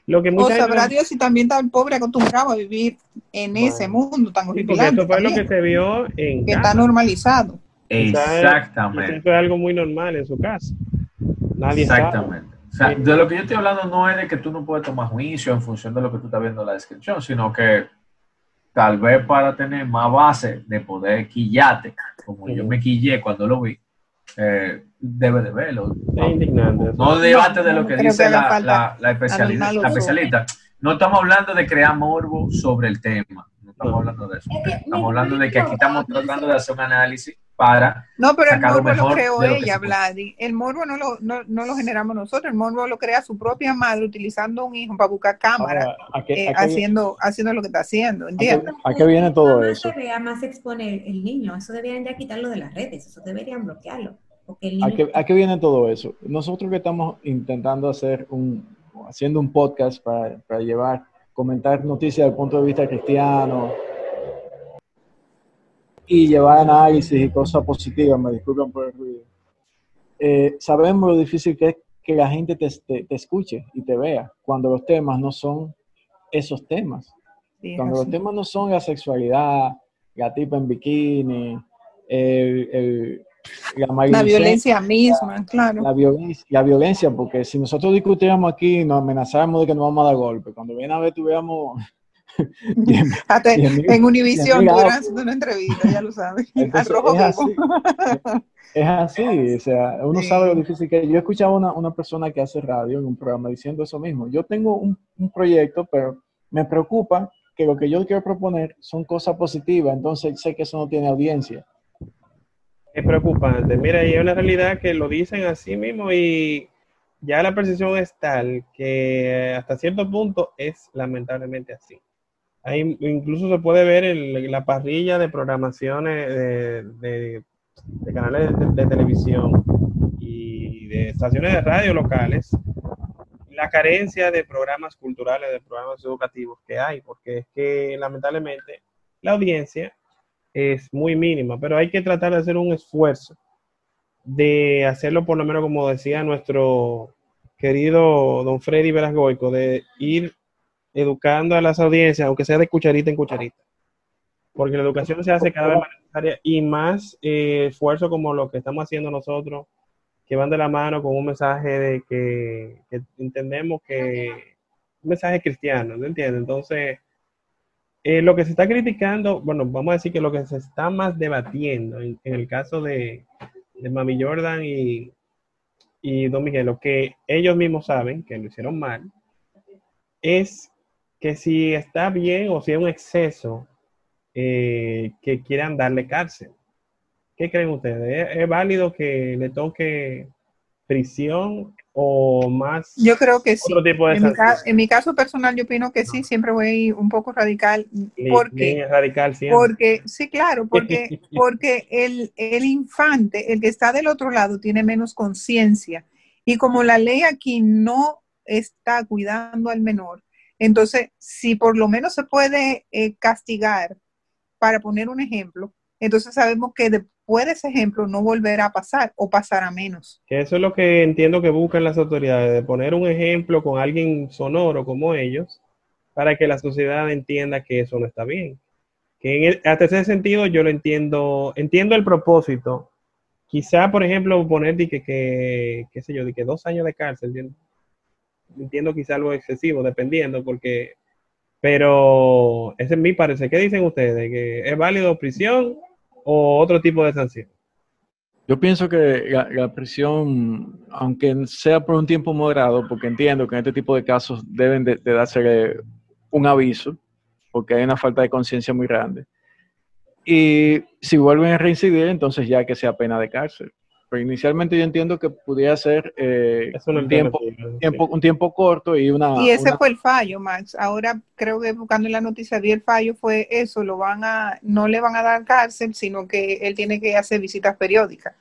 lo que O mucha sabrá gente- Dios si también está el pobre acostumbrado a vivir en Bueno. ese mundo tan Sí, horripilante eso fue lo que también, se vio en que casa. está normalizado. Exactamente. Eso fue algo muy normal en su casa. Nadie Exactamente. O sea, Sí. de lo que yo estoy hablando no es de que tú no puedes tomar juicio en función de lo que tú estás viendo en la descripción, sino que tal vez para tener más base de poder quillarte, como yo Ujú. me quillé cuando lo vi, eh, debe de verlo. indignante. No debate de no lo que dice la, falta la, la especialista, la. No estamos hablando de crear morbo sobre el tema. No estamos No. hablando de eso. Estamos hablando de que aquí no, estamos no, tratando no. de hacer un análisis para No, pero el sacar lo morbo lo mejor creó de lo que ella. Vladi. El morbo no lo, no, no lo generamos nosotros. El morbo lo crea su propia madre utilizando un hijo para buscar cámara, Ahora, ¿a qué, eh, a qué- haciendo, haciendo lo que está haciendo, a qué- ¿entiendes? a qué viene todo eso? se vea, más se expone el niño. Eso deberían ya quitarlo de las redes. Eso deberían bloquearlo. Porque el ¿A qué, a qué viene todo eso? Nosotros que estamos intentando hacer un, haciendo un podcast para, para llevar, comentar noticias desde el punto de vista cristiano y llevar análisis y cosas positivas, me disculpan por el ruido. Eh, sabemos lo difícil que es que la gente te, te- te escuche y te vea cuando los temas no son esos temas. Sí, Cuando los así. temas no son la sexualidad, la tipa en bikini, el, el- la violencia misma, claro. la violencia, la violencia, porque si nosotros discutiéramos aquí, nos amenazábamos de que nos vamos a dar golpe. Cuando viene a ver, tuviéramos. En tuvieran haciendo una entrevista, ya lo sabes. Entonces, es así. vivo. Es así, o sea, uno Sí. sabe lo difícil que es. Yo escuchaba una, una persona que hace radio en un programa diciendo eso mismo. Yo tengo un, un proyecto, pero me preocupa que lo que yo quiero proponer son cosas positivas, entonces sé que eso no tiene audiencia. Es preocupante. Mira, y es una realidad que lo dicen así mismo y ya la percepción es tal que hasta cierto punto es lamentablemente así. Ahí incluso se puede ver en la parrilla de programaciones de, canales de televisión y de estaciones de radio locales la carencia de programas culturales, de programas educativos que hay, porque es que lamentablemente la audiencia es muy mínima, pero hay que tratar de hacer un esfuerzo de hacerlo por lo menos como decía nuestro querido don Freddy Verasgoico, de ir educando a las audiencias, aunque sea de cucharita en cucharita, porque la educación se hace cada vez más necesaria y más eh, esfuerzo como lo que estamos haciendo nosotros, que van de la mano con un mensaje de que, que entendemos que un mensaje cristiano, ¿no entiendes? Entonces, eh, lo que se está criticando, bueno, vamos a decir que lo que se está más debatiendo en, el caso de, Mami Jordan y, Don Miguel, lo que ellos mismos saben que lo hicieron mal, es que si está bien o si es un exceso eh, que quieran darle cárcel. ¿Qué creen ustedes? ¿Es, es válido que le toque prisión o más Yo creo que sí. otro tipo de En mi, en mi caso personal, yo opino que sí, siempre voy un poco radical. Bien- ¿Por bien qué? radical siempre. Porque, sí, claro, porque, porque el, el infante, el que está del otro lado, tiene menos conciencia. Y como la ley aquí no está cuidando al menor, entonces, si por lo menos se puede eh, castigar, para poner un ejemplo, entonces sabemos que después de ese ejemplo no volverá a pasar o pasará menos. Que eso es lo que entiendo que buscan las autoridades, de poner un ejemplo con alguien sonoro como ellos, para que la sociedad entienda que eso no está bien. Que en el- hasta ese sentido yo lo entiendo, entiendo el propósito. Quizá, por ejemplo, poner que, qué sé yo, de que dos años de cárcel, yo entiendo quizá algo excesivo, dependiendo, porque, pero ese es mi parecer. ¿Qué dicen ustedes? ¿Que es válido prisión o otro tipo de sanción? Yo pienso que la, prisión, aunque sea por un tiempo moderado, porque entiendo que en este tipo de casos deben de, de darse un aviso, porque hay una falta de conciencia muy grande. Y si vuelven a reincidir, entonces ya que sea pena de cárcel. Pero inicialmente yo entiendo que pudiera ser eh, Es un, tiempo, un tiempo corto y una... Y ese una- fue el fallo, Max. Ahora creo que buscando en la noticia vi el fallo fue eso, lo van a, no le van a dar cárcel, sino que él tiene que hacer visitas periódicas.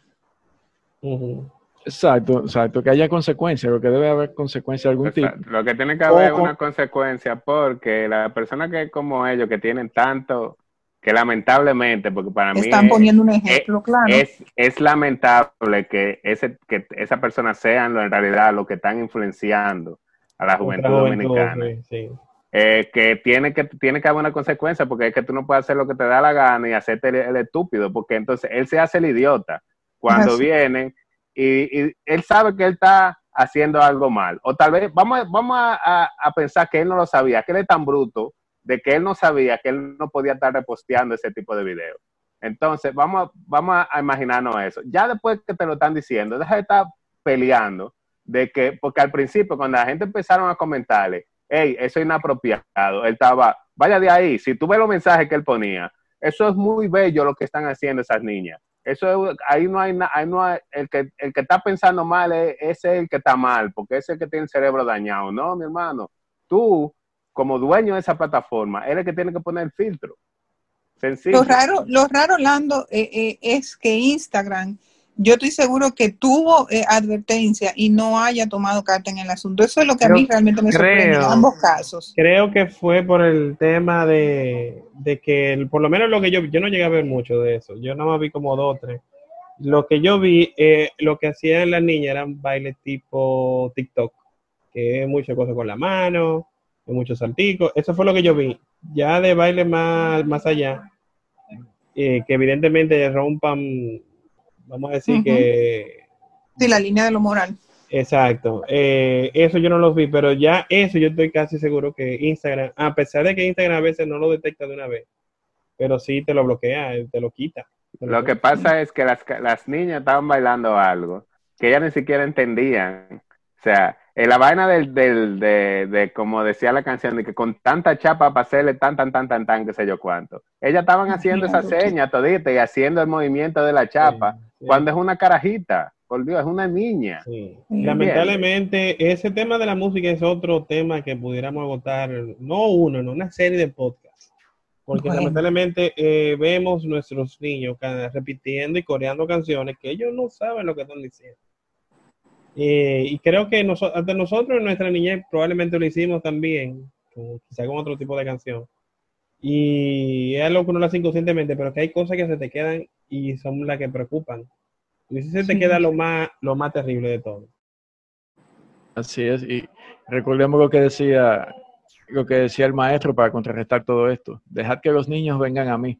Exacto, exacto, que haya consecuencias, lo que debe haber consecuencias de algún tipo. Lo que tiene que haber es una consecuencia porque las personas que como ellos, que tienen tanto, que lamentablemente, porque para mí Están es, poniendo un ejemplo, claro. es, es lamentable que, ese, que esa persona sean lo- en realidad los que están influenciando a la juventud dominicana. sí, sí. Eh, que tiene que tiene que haber una consecuencia porque es que tú no puedes hacer lo que te da la gana y hacerte el, el estúpido porque entonces él se hace el idiota cuando Así. vienen y, y él sabe que él está haciendo algo mal o tal vez vamos a, vamos a, a- a pensar que él no lo sabía que él es tan bruto de que él no sabía que él no podía estar reposteando ese tipo de videos entonces vamos a, vamos a imaginarnos eso ya después que te lo están diciendo deja de estar peleando de que porque al principio cuando la gente empezaron a comentarle hey, eso es inapropiado. Él estaba, vaya de ahí, si tú ves los mensajes que él ponía, eso es muy bello lo que están haciendo esas niñas. Eso es- ahí no hay, na- ahí no hay- el que el que está pensando mal es, el que está mal, porque es el que tiene el cerebro dañado. No, mi hermano, tú como dueño de esa plataforma, eres el que tiene que poner el filtro. Sencillo. Lo raro, lo raro, Lando, eh, eh, es que Instagram, yo estoy seguro que tuvo eh, advertencia y no haya tomado carta en el asunto. Eso es lo que a mí realmente me sorprende en ambos casos. Creo que fue por el tema de, de que, el- por lo menos lo que yo, yo no llegué a ver mucho de eso, yo nada más vi como dos o tres. Lo que yo vi, eh, lo que hacían las niñas eran bailes tipo TikTok, que es muchas cosas con la mano, muchos salticos, eso fue lo que yo vi. Ya de baile más, más allá, eh, que evidentemente rompan, vamos a decir que Sí, la línea de lo moral. Exacto, eh, eso yo no los vi, pero ya eso yo estoy casi seguro que Instagram, a pesar de que Instagram a veces no lo detecta de una vez, pero sí te lo bloquea, eh, te lo quita. Te Lo que pasa es que las, las niñas estaban bailando algo que ellas ni siquiera entendían. O sea, en la vaina del, del, de, de, como decía la canción, de que con tanta chapa para hacerle tan, tan, tan, tan, tan, qué sé yo cuánto. Ellas estaban haciendo esa seña todita y haciendo el movimiento de la chapa, Sí, sí. cuando es una carajita, por Dios, es una niña. Sí. Lamentablemente, ese tema de la música es otro tema que pudiéramos agotar, no uno, no una serie de podcasts. Porque Bueno. lamentablemente eh, vemos nuestros niños repitiendo y coreando canciones que ellos no saben lo que están diciendo. Eh, y creo que hasta nosotros en nuestra niñez probablemente lo hicimos también, con- quizá con otro tipo de canción. Y es algo que uno lo hace inconscientemente, pero que hay cosas que se te quedan y son las que preocupan. Y si se te Sí. queda lo más, lo más terrible de todo. Así es, y recordemos lo que decía, lo que decía el maestro para contrarrestar todo esto. Dejad que los niños vengan a mí.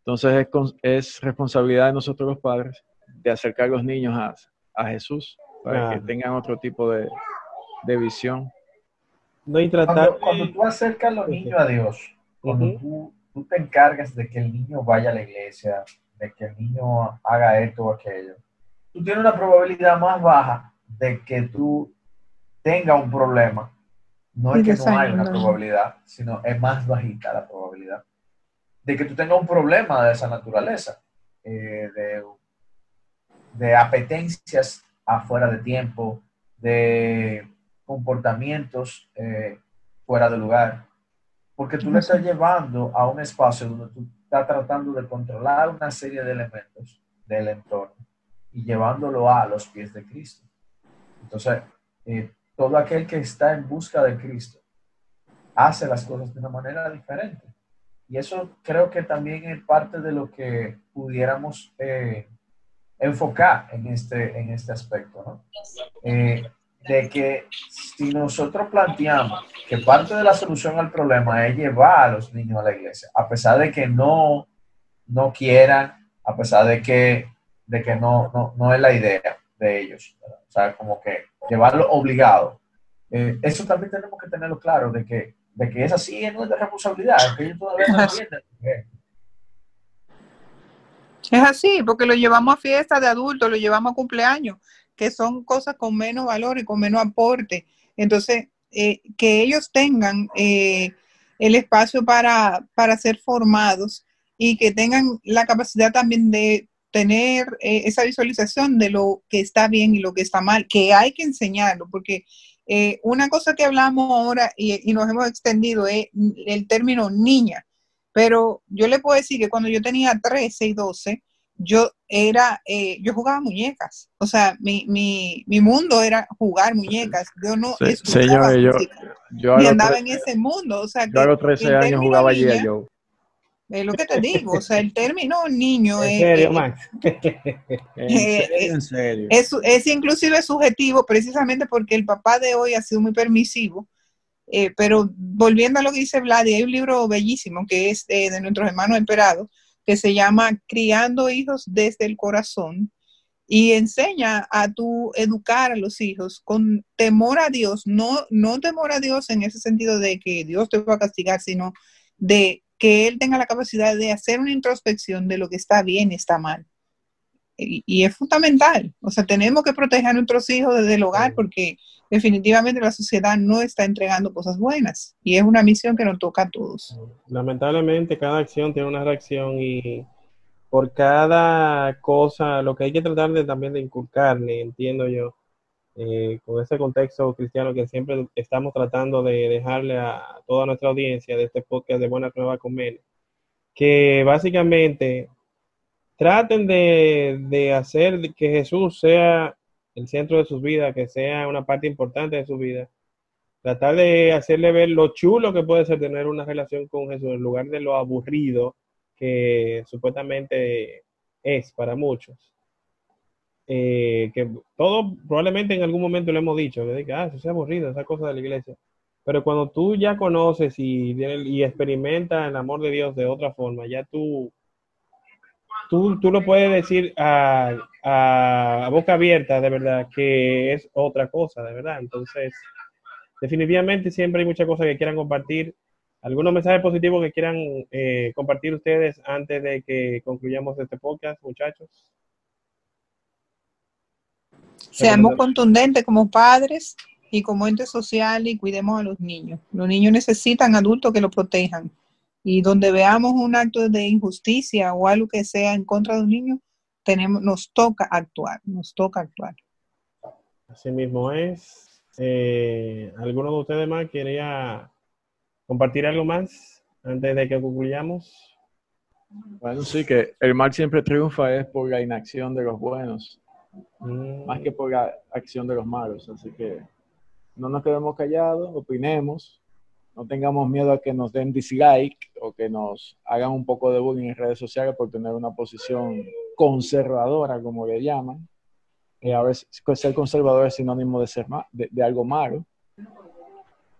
Entonces es, es responsabilidad de nosotros los padres de acercar a los niños a, a Jesús para que tengan otro tipo de, de visión. No y tratar Cuando, cuando tú acercas a los niños a Dios, cuando tú, tú te encargas de que el niño vaya a la iglesia, de que el niño haga esto o aquello, tú tienes una probabilidad más baja de que tú tengas un problema. No es que no hay una probabilidad, sino es más bajita la probabilidad de que tú tengas un problema de esa naturaleza, eh, de, de apetencias afuera de tiempo, de comportamientos eh, fuera de lugar, porque tú le estás llevando a un espacio donde tú estás tratando de controlar una serie de elementos del entorno y llevándolo a los pies de Cristo. Entonces, eh, todo aquel que está en busca de Cristo hace las cosas de una manera diferente. Y eso creo que también es parte de lo que pudiéramos eh, enfocar en este, en este aspecto, ¿no? Eh, de que si nosotros planteamos que parte de la solución al problema es llevar a los niños a la iglesia, a pesar de que no, no quieran, a pesar de que, de que no, no, no es la idea de ellos, ¿verdad? o sea, como que llevarlo obligado. Eh, eso también tenemos que tenerlo claro, de que, de que es así, es nuestra responsabilidad, que ellos todavía no Ajá. entienden. Es así, porque lo llevamos a fiestas de adultos, lo llevamos a cumpleaños, que son cosas con menos valor y con menos aporte. Entonces, eh, que ellos tengan eh, el espacio para, para ser formados y que tengan la capacidad también de tener eh, esa visualización de lo que está bien y lo que está mal, que hay que enseñarlo, porque eh, una cosa que hablamos ahora y, y, nos hemos extendido es el término niña, pero yo le puedo decir que cuando yo tenía 13 y 12, yo era, eh, yo jugaba muñecas, o sea, mi, mi, mi mundo era jugar muñecas, yo no sí, señor, yo, yo ni andaba en ese mundo, o sea, yo a los 13 años jugaba allí yo. Es lo que te digo, o sea, el término niño ¿En es, serio, eh, Max? En serio, en serio. es, es inclusive subjetivo precisamente porque el papá de hoy ha sido muy permisivo. Eh, pero volviendo a lo que dice Vlad, hay un libro bellísimo que es eh, de nuestros hermanos emperados, que se llama Criando hijos desde el corazón y enseña a tu educar a los hijos con temor a Dios, no, no temor a Dios en ese sentido de que Dios te va a castigar, sino de que Él tenga la capacidad de hacer una introspección de lo que está bien y está mal. Y, y es fundamental, o sea, tenemos que proteger a nuestros hijos desde el hogar porque definitivamente la sociedad no está entregando cosas buenas y es una misión que nos toca a todos. Lamentablemente cada acción tiene una reacción y por cada cosa, lo que hay que tratar de también de inculcarle, entiendo yo, eh, con ese contexto cristiano que siempre estamos tratando de dejarle a toda nuestra audiencia de este podcast de Buena Nueva con Mel, que básicamente traten de, de hacer que Jesús sea el centro de sus vidas, que sea una parte importante de su vida. Tratar de hacerle ver lo chulo que puede ser tener una relación con Jesús en lugar de lo aburrido que supuestamente es para muchos. Eh, que todo probablemente en algún momento le hemos dicho, que ah, eso es aburrido, esa cosa de la iglesia. Pero cuando tú ya conoces y, y experimentas el amor de Dios de otra forma, ya tú tú, tú lo puedes decir a, a, boca abierta, de verdad, que es otra cosa, de verdad. Entonces, definitivamente siempre hay muchas cosas que quieran compartir. ¿Algunos mensajes positivos que quieran eh, compartir ustedes antes de que concluyamos este podcast, muchachos? Seamos contundentes como padres y como ente social y cuidemos a los niños. Los niños necesitan adultos que los protejan. Y donde veamos un acto de injusticia o algo que sea en contra de un niño, tenemos, nos toca actuar, nos toca actuar. Así mismo es. Eh, ¿Alguno de ustedes más quería compartir algo más antes de que concluyamos? Bueno, sí, que el mal siempre triunfa es por la inacción de los buenos, Mm, más que por la acción de los malos. Así que no nos quedemos callados, opinemos, no tengamos miedo a que nos den dislike o que nos hagan un poco de bullying en redes sociales por tener una posición conservadora, como le llaman. Y a veces ser conservador es sinónimo de, ser ma- de, de algo malo.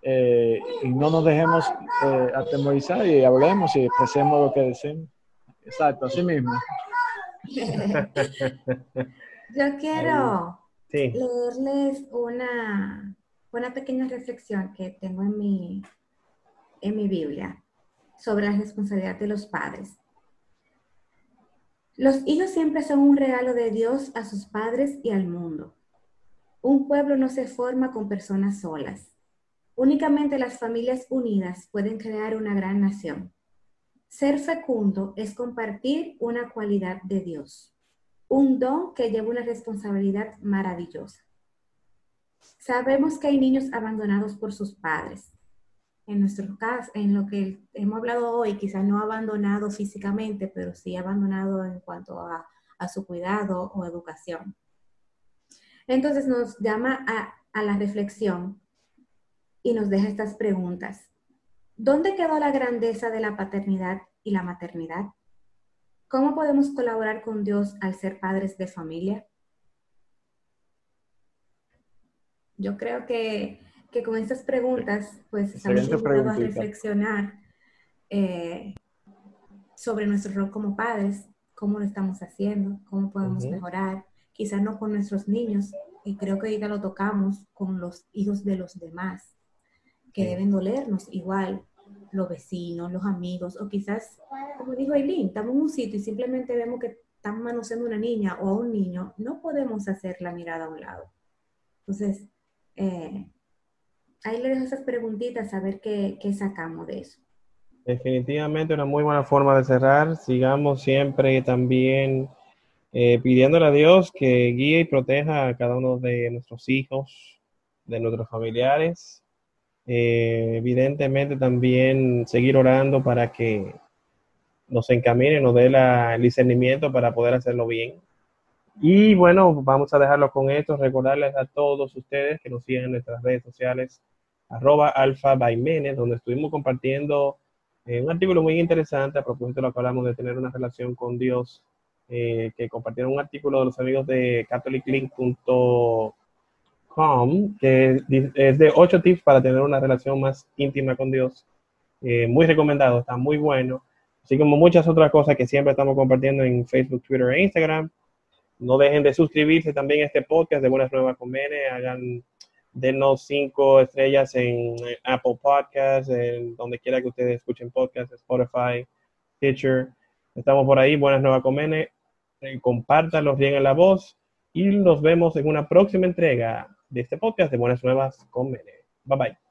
Eh, y no nos dejemos eh, atemorizar y hablemos y expresemos lo que deseemos. Exacto, así mismo. Yo quiero Sí, leerles una, una pequeña reflexión que tengo en mi, en mi Biblia sobre la responsabilidad de los padres. Los hijos siempre son un regalo de Dios a sus padres y al mundo. Un pueblo no se forma con personas solas. Únicamente las familias unidas pueden crear una gran nación. Ser fecundo es compartir una cualidad de Dios, un don que lleva una responsabilidad maravillosa. Sabemos que hay niños abandonados por sus padres. En nuestro caso, en lo que hemos hablado hoy, quizás no abandonado físicamente, pero sí abandonado en cuanto a, a su cuidado o educación. Entonces nos llama a, a la reflexión y nos deja estas preguntas. ¿Dónde quedó la grandeza de la paternidad y la maternidad? ¿Cómo podemos colaborar con Dios al ser padres de familia? Yo creo que, que con estas preguntas, pues estamos ayudando a reflexionar eh, sobre nuestro rol como padres, cómo lo estamos haciendo, cómo podemos mejorar, quizás no con nuestros niños, y creo que ahorita lo tocamos con los hijos de los demás, que Sí. deben dolernos igual, los vecinos, los amigos, o quizás, como dijo Eileen, estamos en un sitio y simplemente vemos que están manoseando a una niña o a un niño, no podemos hacer la mirada a un lado. Entonces, eh, ahí le dejo esas preguntitas a ver qué, sacamos de eso. definitivamente una muy buena forma de cerrar. Sigamos siempre también eh, pidiéndole a Dios que guíe y proteja a cada uno de nuestros hijos, de nuestros familiares. Eh, evidentemente también seguir orando para que nos encamine, nos dé la, el discernimiento para poder hacerlo bien. Y bueno, vamos a dejarlo con esto. Recordarles a todos ustedes que nos sigan en nuestras redes sociales, arroba alfa by donde estuvimos compartiendo eh, un artículo muy interesante a propósito de lo que hablamos de tener una relación con Dios, eh, que compartieron un artículo de los amigos de catholiclink.com, que es de ocho tips para tener una relación más íntima con Dios. Eh, muy recomendado, está muy bueno. Así como muchas otras cosas que siempre estamos compartiendo en Facebook, Twitter e Instagram. No dejen de suscribirse también a este podcast de Buenas Nuevas con. Hagan, denos cinco estrellas en Apple Podcasts, en donde quiera que ustedes escuchen podcasts, Spotify, Stitcher. Estamos por ahí, Buenas Nuevas con Mene. Eh, compártanlos bien en la voz y nos vemos en una próxima entrega de este podcast de Buenas Nuevas con. Bye bye.